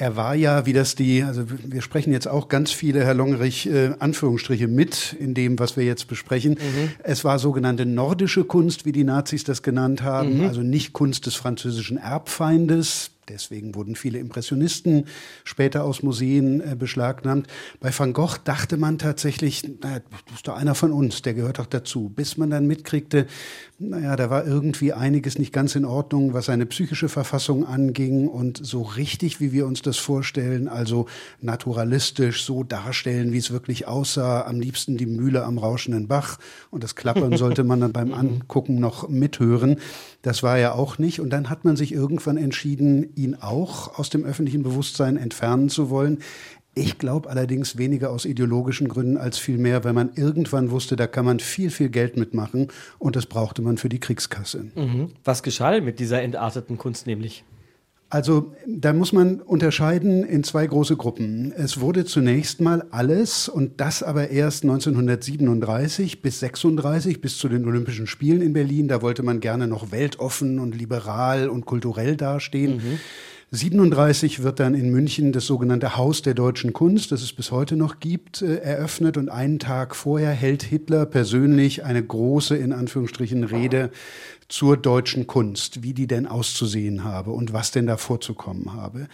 Er war ja, wie das die, also wir sprechen jetzt auch ganz viele, Herr Longerich, äh, Anführungsstriche mit in dem, was wir jetzt besprechen. Mhm. Es war sogenannte nordische Kunst, wie die Nazis das genannt haben, mhm. also nicht Kunst des französischen Erbfeindes. Deswegen wurden viele Impressionisten später aus Museen äh, beschlagnahmt. Bei Van Gogh dachte man tatsächlich, naja, das ist doch einer von uns, der gehört doch dazu. Bis man dann mitkriegte, naja, da war irgendwie einiges nicht ganz in Ordnung, was seine psychische Verfassung anging und so richtig, wie wir uns das vorstellen, also naturalistisch so darstellen, wie es wirklich aussah, am liebsten die Mühle am rauschenden Bach und das Klappern sollte man dann beim Angucken noch mithören. Das war ja auch nicht und dann hat man sich irgendwann entschieden, ihn auch aus dem öffentlichen Bewusstsein entfernen zu wollen. Ich glaube allerdings weniger aus ideologischen Gründen als vielmehr, weil man irgendwann wusste, da kann man viel, viel Geld mitmachen und das brauchte man für die Kriegskasse. Mhm. Was geschah mit dieser entarteten Kunst nämlich? Also da muss man unterscheiden in zwei große Gruppen. Es wurde zunächst mal alles und das aber erst 1937 bis 36 bis zu den Olympischen Spielen in Berlin. Da wollte man gerne noch weltoffen und liberal und kulturell dastehen. Mhm. 37 wird dann in München das sogenannte Haus der deutschen Kunst, das es bis heute noch gibt, äh, eröffnet und einen Tag vorher hält Hitler persönlich eine große, in Anführungsstrichen, Rede zur deutschen Kunst, wie die denn auszusehen habe und was denn da vorzukommen habe.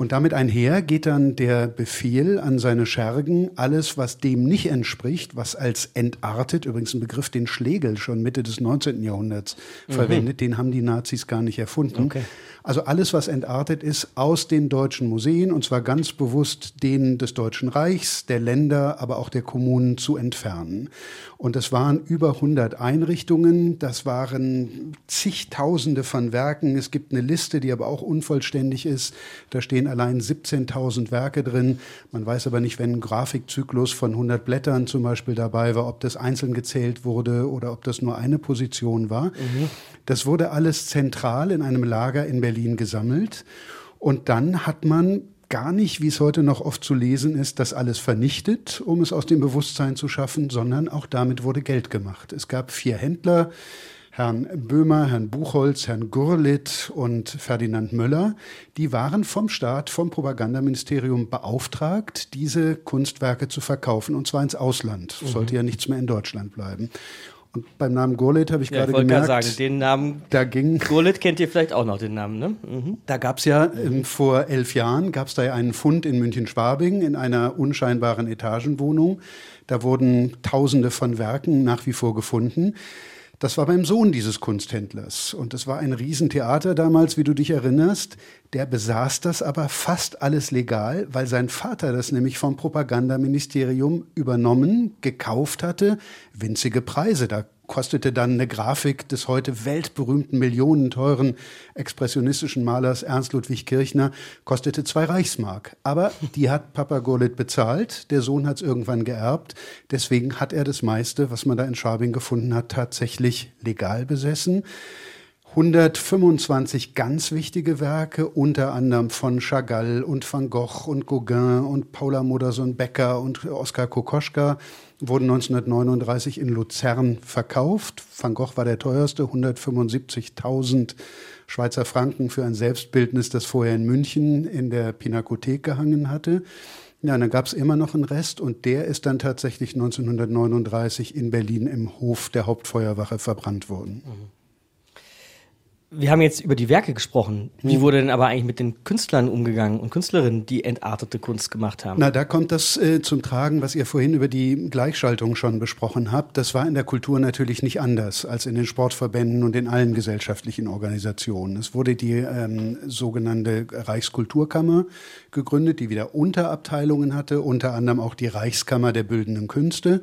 Und damit einher geht dann der Befehl an seine Schergen, alles, was dem nicht entspricht, was als entartet, übrigens ein Begriff, den Schlegel schon Mitte des 19. Jahrhunderts mhm. verwendet, den haben die Nazis gar nicht erfunden. Okay. Also alles, was entartet ist, aus den deutschen Museen, und zwar ganz bewusst denen des Deutschen Reichs, der Länder, aber auch der Kommunen zu entfernen. Und es waren über 100 Einrichtungen, das waren zigtausende von Werken. Es gibt eine Liste, die aber auch unvollständig ist. Da stehen allein 17.000 Werke drin. Man weiß aber nicht, wenn ein Grafikzyklus von 100 Blättern zum Beispiel dabei war, ob das einzeln gezählt wurde oder ob das nur eine Position war. Mhm. Das wurde alles zentral in einem Lager in Berlin gesammelt. Und dann hat man gar nicht, wie es heute noch oft zu lesen ist, das alles vernichtet, um es aus dem Bewusstsein zu schaffen, sondern auch damit wurde Geld gemacht. Es gab vier Händler, Herrn Böhmer, Herrn Buchholz, Herrn Gurlitt und Ferdinand Möller, die waren vom Staat, vom Propagandaministerium beauftragt, diese Kunstwerke zu verkaufen, und zwar ins Ausland. Mhm. Sollte ja nichts mehr in Deutschland bleiben. Und beim Namen Gurlitt habe ich Ja, gerade ich gemerkt, sagen, den Namen da ging Gurlitt kennt ihr vielleicht auch noch den Namen, ne? Mhm. Da gab es ja ähm, vor elf Jahren gab es da ja einen Fund in München-Schwabing in einer unscheinbaren Etagenwohnung. Da wurden Tausende von Werken nach wie vor gefunden. Das war beim Sohn dieses Kunsthändlers. Und es war ein Riesentheater damals, wie du dich erinnerst. Der besaß das aber fast alles legal, weil sein Vater das nämlich vom Propagandaministerium übernommen, gekauft hatte. Winzige Preise. Da kostete dann eine Grafik des heute weltberühmten, millionenteuren expressionistischen Malers Ernst Ludwig Kirchner, kostete zwei Reichsmark. Aber die hat Papa Gurlitt bezahlt, der Sohn hat es irgendwann geerbt. Deswegen hat er das meiste, was man da in Schwabing gefunden hat, tatsächlich legal besessen. 125 ganz wichtige Werke, unter anderem von Chagall und Van Gogh und Gauguin und Paula Modersohn-Becker und Oskar Kokoschka wurden 1939 in Luzern verkauft. Van Gogh war der teuerste, 175.000 Schweizer Franken für ein Selbstbildnis, das vorher in München in der Pinakothek gehangen hatte. Ja, dann gab es immer noch einen Rest und der ist dann tatsächlich 1939 in Berlin im Hof der Hauptfeuerwache verbrannt worden. Wir haben jetzt über die Werke gesprochen. Wie wurde denn aber eigentlich mit den Künstlern umgegangen und Künstlerinnen, die entartete Kunst gemacht haben? Na, da kommt das äh, zum Tragen, was ihr vorhin über die Gleichschaltung schon besprochen habt. Das war in der Kultur natürlich nicht anders als in den Sportverbänden und in allen gesellschaftlichen Organisationen. Es wurde die ähm, sogenannte Reichskulturkammer gegründet, die wieder Unterabteilungen hatte, unter anderem auch die Reichskammer der bildenden Künste.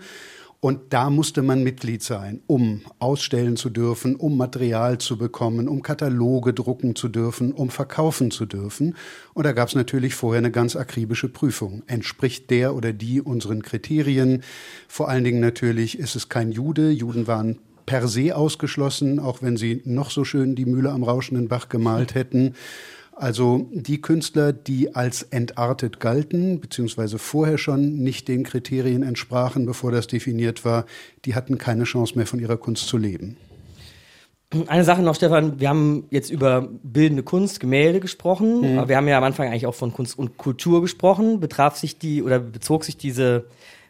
Und da musste man Mitglied sein, um ausstellen zu dürfen, um Material zu bekommen, um Kataloge drucken zu dürfen, um verkaufen zu dürfen. Und da gab es natürlich vorher eine ganz akribische Prüfung. Entspricht der oder die unseren Kriterien? Vor allen Dingen natürlich ist es kein Jude. Juden waren per se ausgeschlossen, auch wenn sie noch so schön die Mühle am rauschenden Bach gemalt hätten. Also die Künstler, die als entartet galten, beziehungsweise vorher schon nicht den Kriterien entsprachen, bevor das definiert war, die hatten keine Chance mehr von ihrer Kunst zu leben. Eine Sache noch, Stefan, wir haben jetzt über bildende Kunst, Gemälde gesprochen, Mhm. aber wir haben ja am Anfang eigentlich auch von Kunst und Kultur gesprochen. Betraf sich die oder bezog sich diese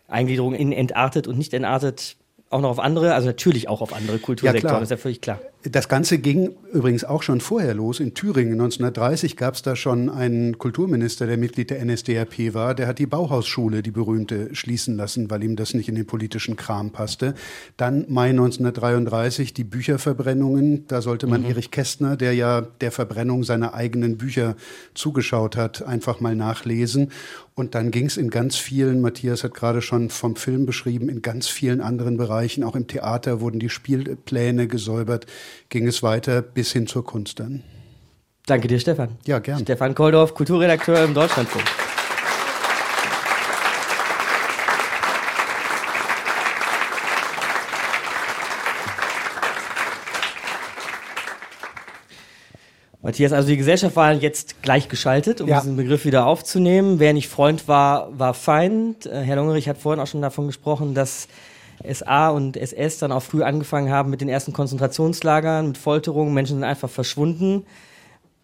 Eingliederung in entartet und nicht entartet auch noch auf andere, also natürlich auch auf andere Kultursektoren, klar. ist ja völlig klar. Das Ganze ging übrigens auch schon vorher los. In Thüringen 1930 gab es da schon einen Kulturminister, der Mitglied der NSDAP war. Der hat die Bauhausschule, die berühmte, schließen lassen, weil ihm das nicht in den politischen Kram passte. Dann Mai 1933 die Bücherverbrennungen. Da sollte man Erich Kästner, der ja der Verbrennung seiner eigenen Bücher zugeschaut hat, einfach mal nachlesen. Und dann ging es in ganz vielen, Matthias hat gerade schon vom Film beschrieben, in ganz vielen anderen Bereichen, auch im Theater wurden die Spielpläne gesäubert, ging es weiter bis hin zur Kunst dann. Danke dir, Stefan. Ja, gern. Stefan Koldorf, Kulturredakteur im Deutschlandfunk. Matthias, also die Gesellschaft war jetzt gleichgeschaltet, um Ja. diesen Begriff wieder aufzunehmen. Wer nicht Freund war, war Feind. Äh, Herr Longerich hat vorhin auch schon davon gesprochen, dass SA und SS dann auch früh angefangen haben mit den ersten Konzentrationslagern, mit Folterungen. Menschen sind einfach verschwunden.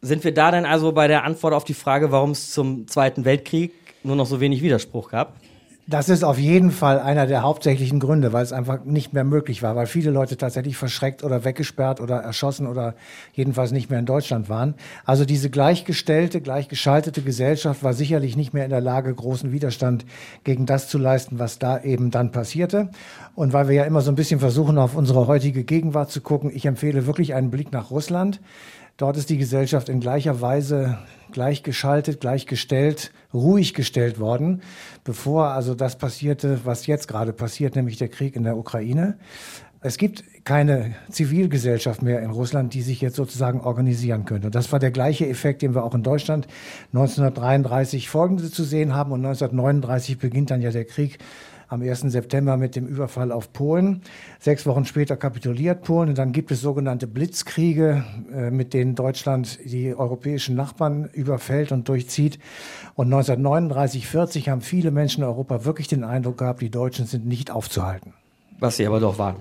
Sind wir da dann also bei der Antwort auf die Frage, warum es zum Zweiten Weltkrieg nur noch so wenig Widerspruch gab? Das ist auf jeden Fall einer der hauptsächlichen Gründe, weil es einfach nicht mehr möglich war, weil viele Leute tatsächlich verschreckt oder weggesperrt oder erschossen oder jedenfalls nicht mehr in Deutschland waren. Also diese gleichgestellte, gleichgeschaltete Gesellschaft war sicherlich nicht mehr in der Lage, großen Widerstand gegen das zu leisten, was da eben dann passierte. Und weil wir ja immer so ein bisschen versuchen, auf unsere heutige Gegenwart zu gucken, ich empfehle wirklich einen Blick nach Russland. Dort ist die Gesellschaft in gleicher Weise gleichgeschaltet, gleichgestellt, ruhig gestellt worden, bevor also das passierte, was jetzt gerade passiert, nämlich der Krieg in der Ukraine. Es gibt keine Zivilgesellschaft mehr in Russland, die sich jetzt sozusagen organisieren könnte. Und das war der gleiche Effekt, den wir auch in Deutschland 1933 folgende zu sehen haben. Und 1939 beginnt dann ja der Krieg am 1. September mit dem Überfall auf Polen. Sechs Wochen später kapituliert Polen und dann gibt es sogenannte Blitzkriege, äh, mit denen Deutschland die europäischen Nachbarn überfällt und durchzieht. Und 1939, 40 haben viele Menschen in Europa wirklich den Eindruck gehabt, die Deutschen sind nicht aufzuhalten. Was sie aber doch waren.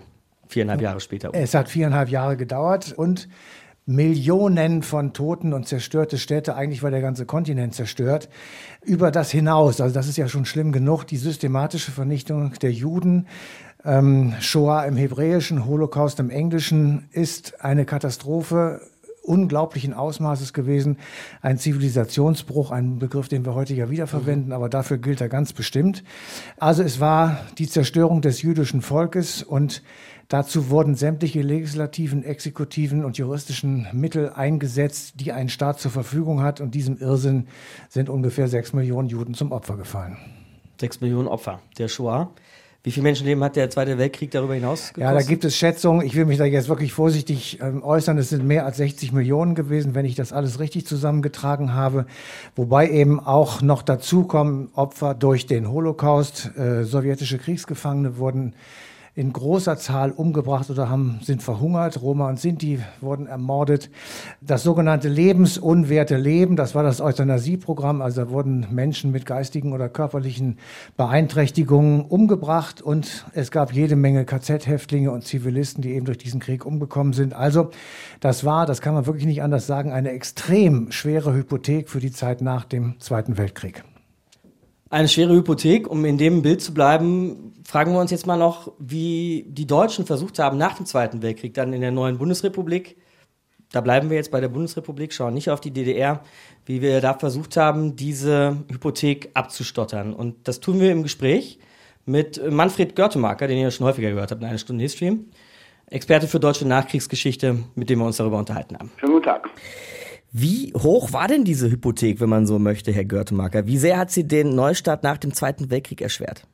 Viereinhalb Jahre später. Es hat viereinhalb Jahre gedauert und Millionen von Toten und zerstörte Städte. Eigentlich war der ganze Kontinent zerstört. Über das hinaus, also das ist ja schon schlimm genug, die systematische Vernichtung der Juden, Ähm, Shoah im Hebräischen, Holocaust im Englischen ist eine Katastrophe unglaublichen Ausmaßes gewesen. Ein Zivilisationsbruch, ein Begriff, den wir heute ja wiederverwenden, mhm. aber dafür gilt er ganz bestimmt. Also es war die Zerstörung des jüdischen Volkes und dazu wurden sämtliche legislativen, exekutiven und juristischen Mittel eingesetzt, die ein Staat zur Verfügung hat. Und diesem Irrsinn sind ungefähr sechs Millionen Juden zum Opfer gefallen. Sechs Millionen Opfer der Shoah. Wie viele Menschenleben hat der Zweite Weltkrieg darüber hinaus gekostet? Ja, da gibt es Schätzungen. Ich will mich da jetzt wirklich vorsichtig ähm, äußern. Es sind mehr als 60 Millionen gewesen, wenn ich das alles richtig zusammengetragen habe. Wobei eben auch noch dazukommen Opfer durch den Holocaust. Äh, sowjetische Kriegsgefangene wurden in großer Zahl umgebracht oder haben, sind verhungert. Roma und Sinti wurden ermordet. Das sogenannte lebensunwerte Leben, das war das Euthanasieprogramm. Also da wurden Menschen mit geistigen oder körperlichen Beeinträchtigungen umgebracht und es gab jede Menge KZ-Häftlinge und Zivilisten, die eben durch diesen Krieg umgekommen sind. Also das war, das kann man wirklich nicht anders sagen, eine extrem schwere Hypothek für die Zeit nach dem Zweiten Weltkrieg. Eine schwere Hypothek, um in dem Bild zu bleiben, fragen wir uns jetzt mal noch, wie die Deutschen versucht haben, nach dem Zweiten Weltkrieg dann in der neuen Bundesrepublik, da bleiben wir jetzt bei der Bundesrepublik, schauen nicht auf die DDR, wie wir da versucht haben, diese Hypothek abzustottern. Und das tun wir im Gespräch mit Manfred Görtemarker, den ihr schon häufiger gehört habt in einer Stunde History. Experte für deutsche Nachkriegsgeschichte, mit dem wir uns darüber unterhalten haben. Schönen guten Tag. Wie hoch war denn diese Hypothek, wenn man so möchte, Herr Görtemarker? Wie sehr hat sie den Neustart nach dem Zweiten Weltkrieg erschwert?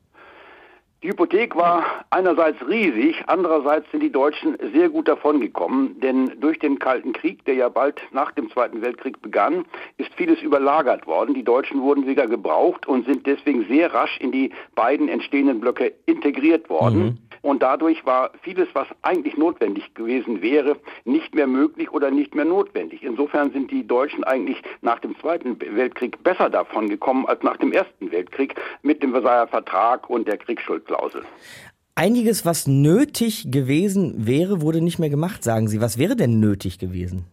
Die Hypothek war einerseits riesig, andererseits sind die Deutschen sehr gut davongekommen, denn durch den Kalten Krieg, der ja bald nach dem Zweiten Weltkrieg begann, ist vieles überlagert worden. Die Deutschen wurden wieder gebraucht und sind deswegen sehr rasch in die beiden entstehenden Blöcke integriert worden. Mhm. Und dadurch war vieles, was eigentlich notwendig gewesen wäre, nicht mehr möglich oder nicht mehr notwendig. Insofern sind die Deutschen eigentlich nach dem Zweiten Weltkrieg besser davon gekommen als nach dem Ersten Weltkrieg mit dem Versailler Vertrag und der Kriegsschuldklausel. Einiges, was nötig gewesen wäre, wurde nicht mehr gemacht, sagen Sie. Was wäre denn nötig gewesen?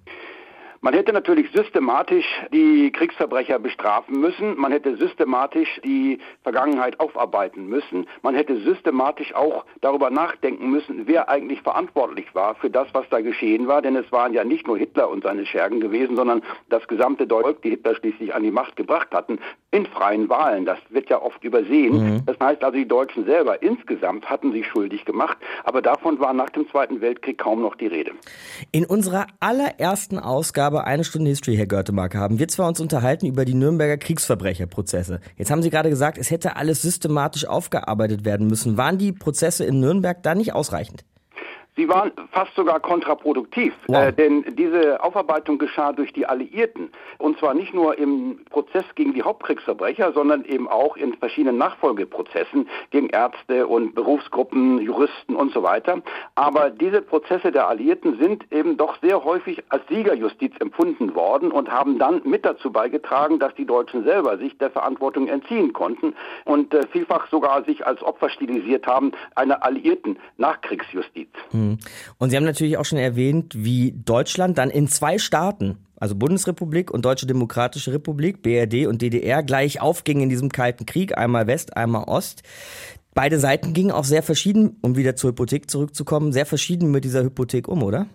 Man hätte natürlich systematisch die Kriegsverbrecher bestrafen müssen. Man hätte systematisch die Vergangenheit aufarbeiten müssen. Man hätte systematisch auch darüber nachdenken müssen, wer eigentlich verantwortlich war für das, was da geschehen war. Denn es waren ja nicht nur Hitler und seine Schergen gewesen, sondern das gesamte Volk, die Hitler schließlich an die Macht gebracht hatten, in freien Wahlen. Das wird ja oft übersehen. Mhm. Das heißt also, die Deutschen selber insgesamt hatten sich schuldig gemacht. Aber davon war nach dem Zweiten Weltkrieg kaum noch die Rede. In unserer allerersten Ausgabe Ausgabe Eine Stunde History, Herr Görtemark, haben wir zwar uns unterhalten über die Nürnberger Kriegsverbrecherprozesse. Jetzt haben Sie gerade gesagt, es hätte alles systematisch aufgearbeitet werden müssen. Waren die Prozesse in Nürnberg da nicht ausreichend? Sie waren fast sogar kontraproduktiv, wow. äh, denn diese Aufarbeitung geschah durch die Alliierten. Und zwar nicht nur im Prozess gegen die Hauptkriegsverbrecher, sondern eben auch in verschiedenen Nachfolgeprozessen gegen Ärzte und Berufsgruppen, Juristen und so weiter. Aber diese Prozesse der Alliierten sind eben doch sehr häufig als Siegerjustiz empfunden worden und haben dann mit dazu beigetragen, dass die Deutschen selber sich der Verantwortung entziehen konnten und äh, vielfach sogar sich als Opfer stilisiert haben einer alliierten Nachkriegsjustiz. Hm. Mhm. Und Sie haben natürlich auch schon erwähnt, wie Deutschland dann in zwei Staaten, also Bundesrepublik und Deutsche Demokratische Republik, BRD und DDR, gleich aufging in diesem Kalten Krieg, einmal West, einmal Ost. Beide Seiten gingen auch sehr verschieden, um wieder zur Hypothek zurückzukommen, sehr verschieden mit dieser Hypothek um, oder?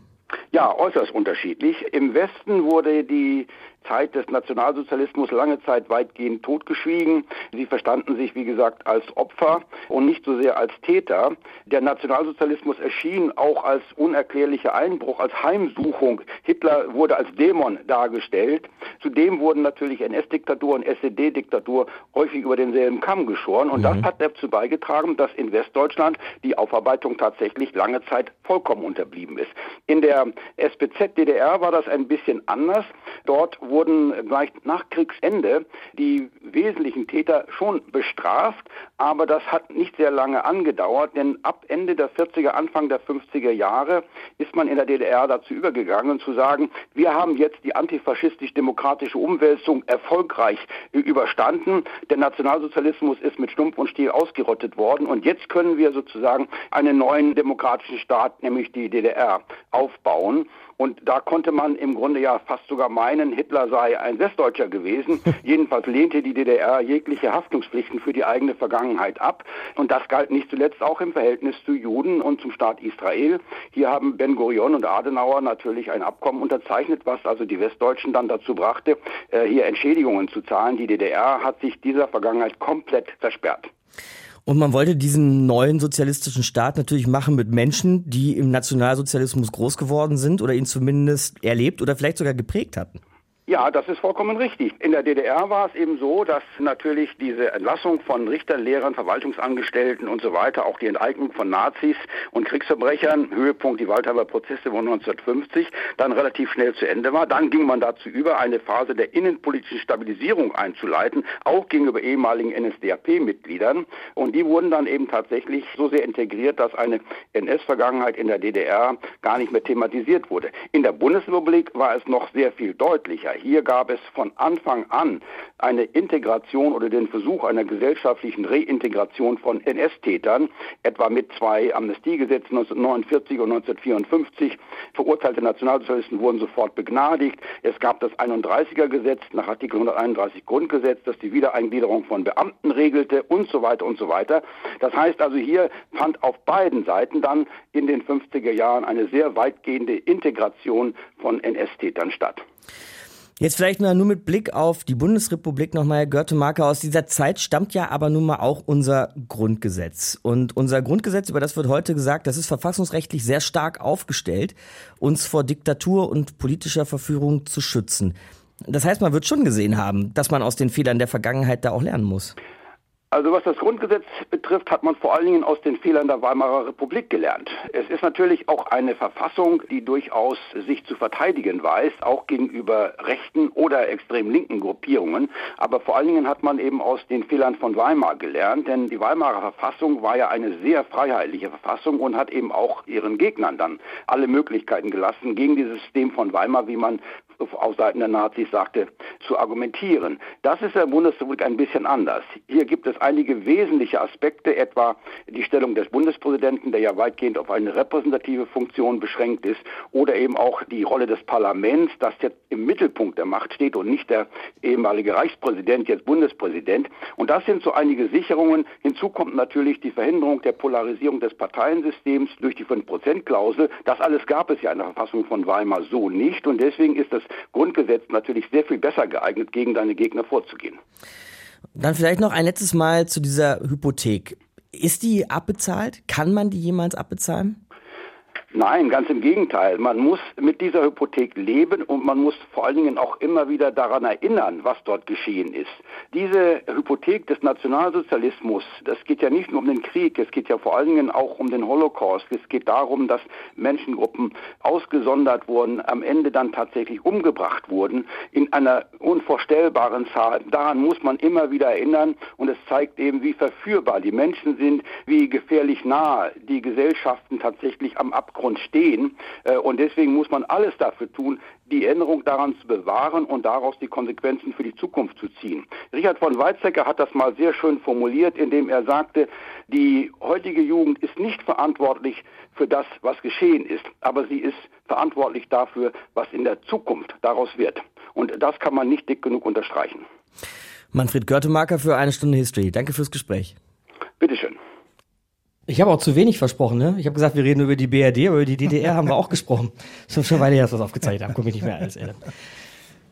Ja, äußerst unterschiedlich. Im Westen wurde die Zeit des Nationalsozialismus lange Zeit weitgehend totgeschwiegen. Sie verstanden sich, wie gesagt, als Opfer und nicht so sehr als Täter. Der Nationalsozialismus erschien auch als unerklärlicher Einbruch, als Heimsuchung. Hitler wurde als Dämon dargestellt. Zudem wurden natürlich NS-Diktatur und SED-Diktatur häufig über denselben Kamm geschoren. Und mhm. das hat dazu beigetragen, dass in Westdeutschland die Aufarbeitung tatsächlich lange Zeit vollkommen unterblieben ist. In der SPZ-DDR war das ein bisschen anders. Dort wurden gleich nach Kriegsende die wesentlichen Täter schon bestraft, aber das hat nicht sehr lange angedauert, denn ab Ende der 40er, Anfang der 50er Jahre ist man in der DDR dazu übergegangen zu sagen, wir haben jetzt die antifaschistisch-demokratische Umwälzung erfolgreich überstanden. Der Nationalsozialismus ist mit Stumpf und Stiel ausgerottet worden und jetzt können wir sozusagen einen neuen demokratischen Staat, nämlich die DDR, aufbauen. Und da konnte man im Grunde ja fast sogar meinen, Hitler sei ein Westdeutscher gewesen. Jedenfalls lehnte die DDR jegliche Haftungspflichten für die eigene Vergangenheit ab. Und das galt nicht zuletzt auch im Verhältnis zu Juden und zum Staat Israel. Hier haben Ben Gurion und Adenauer natürlich ein Abkommen unterzeichnet, was also die Westdeutschen dann dazu brachte, äh, hier Entschädigungen zu zahlen. Die DDR hat sich dieser Vergangenheit komplett versperrt. Und man wollte diesen neuen sozialistischen Staat natürlich machen mit Menschen, die im Nationalsozialismus groß geworden sind oder ihn zumindest erlebt oder vielleicht sogar geprägt hatten. Ja, das ist vollkommen richtig. In der DDR war es eben so, dass natürlich diese Entlassung von Richtern, Lehrern, Verwaltungsangestellten und so weiter, auch die Enteignung von Nazis und Kriegsverbrechern, Höhepunkt die Waldheimer Prozesse von 1950, dann relativ schnell zu Ende war. Dann ging man dazu über, eine Phase der innenpolitischen Stabilisierung einzuleiten, auch gegenüber ehemaligen NSDAP-Mitgliedern. Und die wurden dann eben tatsächlich so sehr integriert, dass eine NS-Vergangenheit in der DDR gar nicht mehr thematisiert wurde. In der Bundesrepublik war es noch sehr viel deutlicher. Hier gab es von Anfang an eine Integration oder den Versuch einer gesellschaftlichen Reintegration von NS-Tätern, etwa mit zwei Amnestiegesetzen 1949 und 1954. Verurteilte Nationalsozialisten wurden sofort begnadigt. Es gab das 31er Gesetz nach Artikel 131 Grundgesetz, das die Wiedereingliederung von Beamten regelte und so weiter und so weiter. Das heißt also, hier fand auf beiden Seiten dann in den 50er Jahren eine sehr weitgehende Integration von NS-Tätern statt. Jetzt vielleicht nur mit Blick auf die Bundesrepublik nochmal, Herr Görtemarker. Aus dieser Zeit stammt ja aber nun mal auch unser Grundgesetz. Und unser Grundgesetz, über das wird heute gesagt, das ist verfassungsrechtlich sehr stark aufgestellt, uns vor Diktatur und politischer Verführung zu schützen. Das heißt, man wird schon gesehen haben, dass man aus den Fehlern der Vergangenheit da auch lernen muss. Also was das Grundgesetz betrifft, hat man vor allen Dingen aus den Fehlern der Weimarer Republik gelernt. Es ist natürlich auch eine Verfassung, die durchaus sich zu verteidigen weiß, auch gegenüber rechten oder extrem linken Gruppierungen. Aber vor allen Dingen hat man eben aus den Fehlern von Weimar gelernt, denn die Weimarer Verfassung war ja eine sehr freiheitliche Verfassung und hat eben auch ihren Gegnern dann alle Möglichkeiten gelassen, gegen dieses System von Weimar, wie man auf Seiten der Nazis sagte, zu argumentieren. Das ist in der Bundesrepublik ein bisschen anders. Hier gibt es einige wesentliche Aspekte, etwa die Stellung des Bundespräsidenten, der ja weitgehend auf eine repräsentative Funktion beschränkt ist, oder eben auch die Rolle des Parlaments, das jetzt im Mittelpunkt der Macht steht und nicht der ehemalige Reichspräsident, jetzt Bundespräsident. Und das sind so einige Sicherungen. Hinzu kommt natürlich die Verhinderung der Polarisierung des Parteiensystems durch die 5%-Klausel. Das alles gab es ja in der Verfassung von Weimar so nicht. Und deswegen ist das Grundgesetz natürlich sehr viel besser geeignet, gegen deine Gegner vorzugehen. Dann vielleicht noch ein letztes Mal zu dieser Hypothek. Ist die abbezahlt? Kann man die jemals abbezahlen? Nein, ganz im Gegenteil. Man muss mit dieser Hypothek leben und man muss vor allen Dingen auch immer wieder daran erinnern, was dort geschehen ist. Diese Hypothek des Nationalsozialismus, das geht ja nicht nur um den Krieg, es geht ja vor allen Dingen auch um den Holocaust. Es geht darum, dass Menschengruppen ausgesondert wurden, am Ende dann tatsächlich umgebracht wurden, in einer unvorstellbaren Zahl. Daran muss man immer wieder erinnern und es zeigt eben, wie verführbar die Menschen sind, wie gefährlich nah die Gesellschaften tatsächlich am Abgrund Abgrund stehen. Äh, und deswegen muss man alles dafür tun, die Erinnerung daran zu bewahren und daraus die Konsequenzen für die Zukunft zu ziehen. Richard von Weizsäcker hat das mal sehr schön formuliert, indem er sagte, die heutige Jugend ist nicht verantwortlich für das, was geschehen ist, aber sie ist verantwortlich dafür, was in der Zukunft daraus wird. Und das kann man nicht dick genug unterstreichen. Manfred Görtemarker für eine Stunde History. Danke fürs Gespräch. Bitteschön. Ich habe auch zu wenig versprochen, ne? Ich habe gesagt, wir reden über die BRD, aber über die DDR haben wir auch gesprochen. Schon schon weil ich das was aufgezeichnet habe, gucke ich nicht mehr alles, ey.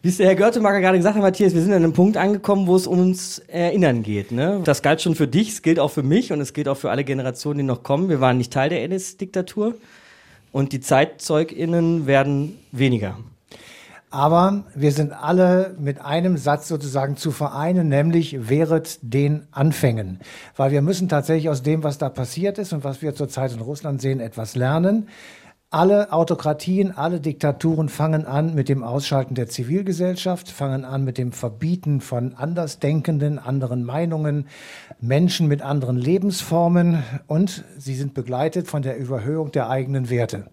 Wie es der Herr Görtemacher gerade gesagt hat, Matthias, wir sind an einem Punkt angekommen, wo es ums Erinnern geht. Ne? Das galt schon für dich, es gilt auch für mich und es gilt auch für alle Generationen, die noch kommen. Wir waren nicht Teil der NS-Diktatur und die ZeitzeugInnen werden weniger. Aber wir sind alle mit einem Satz sozusagen zu vereinen, nämlich wehret den Anfängen. Weil wir müssen tatsächlich aus dem, was da passiert ist und was wir zurzeit in Russland sehen, etwas lernen. Alle Autokratien, alle Diktaturen fangen an mit dem Ausschalten der Zivilgesellschaft, fangen an mit dem Verbieten von Andersdenkenden, anderen Meinungen, Menschen mit anderen Lebensformen und sie sind begleitet von der Überhöhung der eigenen Werte.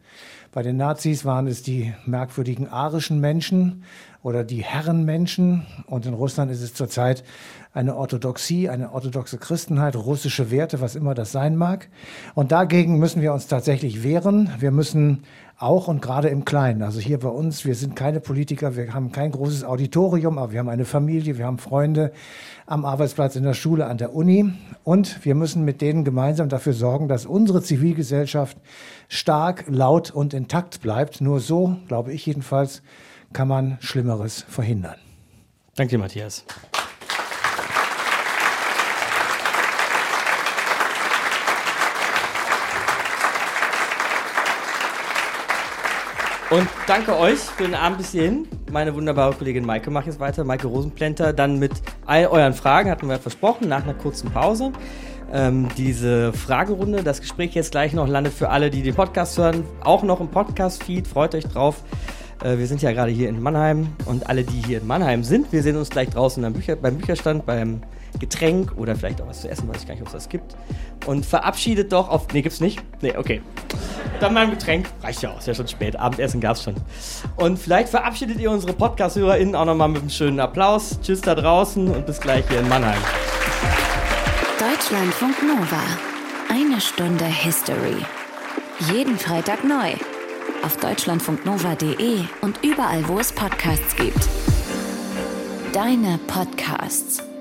Bei den Nazis waren es die merkwürdigen arischen Menschen oder die Herrenmenschen. Und in Russland ist es zurzeit eine Orthodoxie, eine orthodoxe Christenheit, russische Werte, was immer das sein mag. Und dagegen müssen wir uns tatsächlich wehren. Wir müssen auch und gerade im Kleinen. Also hier bei uns, wir sind keine Politiker, wir haben kein großes Auditorium, aber wir haben eine Familie, wir haben Freunde am Arbeitsplatz, in der Schule, an der Uni. Und wir müssen mit denen gemeinsam dafür sorgen, dass unsere Zivilgesellschaft stark, laut und intakt bleibt. Nur so, glaube ich jedenfalls, kann man Schlimmeres verhindern. Danke Matthias. Und danke euch für den Abend bis hierhin. Meine wunderbare Kollegin Maike macht jetzt weiter, Maike Rosenplenter, dann mit all euren Fragen, hatten wir versprochen, nach einer kurzen Pause. Ähm, diese Fragerunde, das Gespräch jetzt gleich noch landet für alle, die den Podcast hören, auch noch im Podcast-Feed. Freut euch drauf. Äh, wir sind ja gerade hier in Mannheim und alle, die hier in Mannheim sind, wir sehen uns gleich draußen Bücher, beim Bücherstand, beim Getränk oder vielleicht auch was zu essen, weiß ich gar nicht, ob es das gibt. Und verabschiedet doch auf. Nee, gibt's nicht? Nee, okay. Dann mein Getränk. Reicht ja auch, ist ja schon spät. Abendessen gab's schon. Und vielleicht verabschiedet ihr unsere Podcast-HörerInnen auch nochmal mit einem schönen Applaus. Tschüss da draußen und bis gleich hier in Mannheim. Deutschlandfunk Nova. Eine Stunde History. Jeden Freitag neu. Auf deutschlandfunknova.de und überall, wo es Podcasts gibt. Deine Podcasts.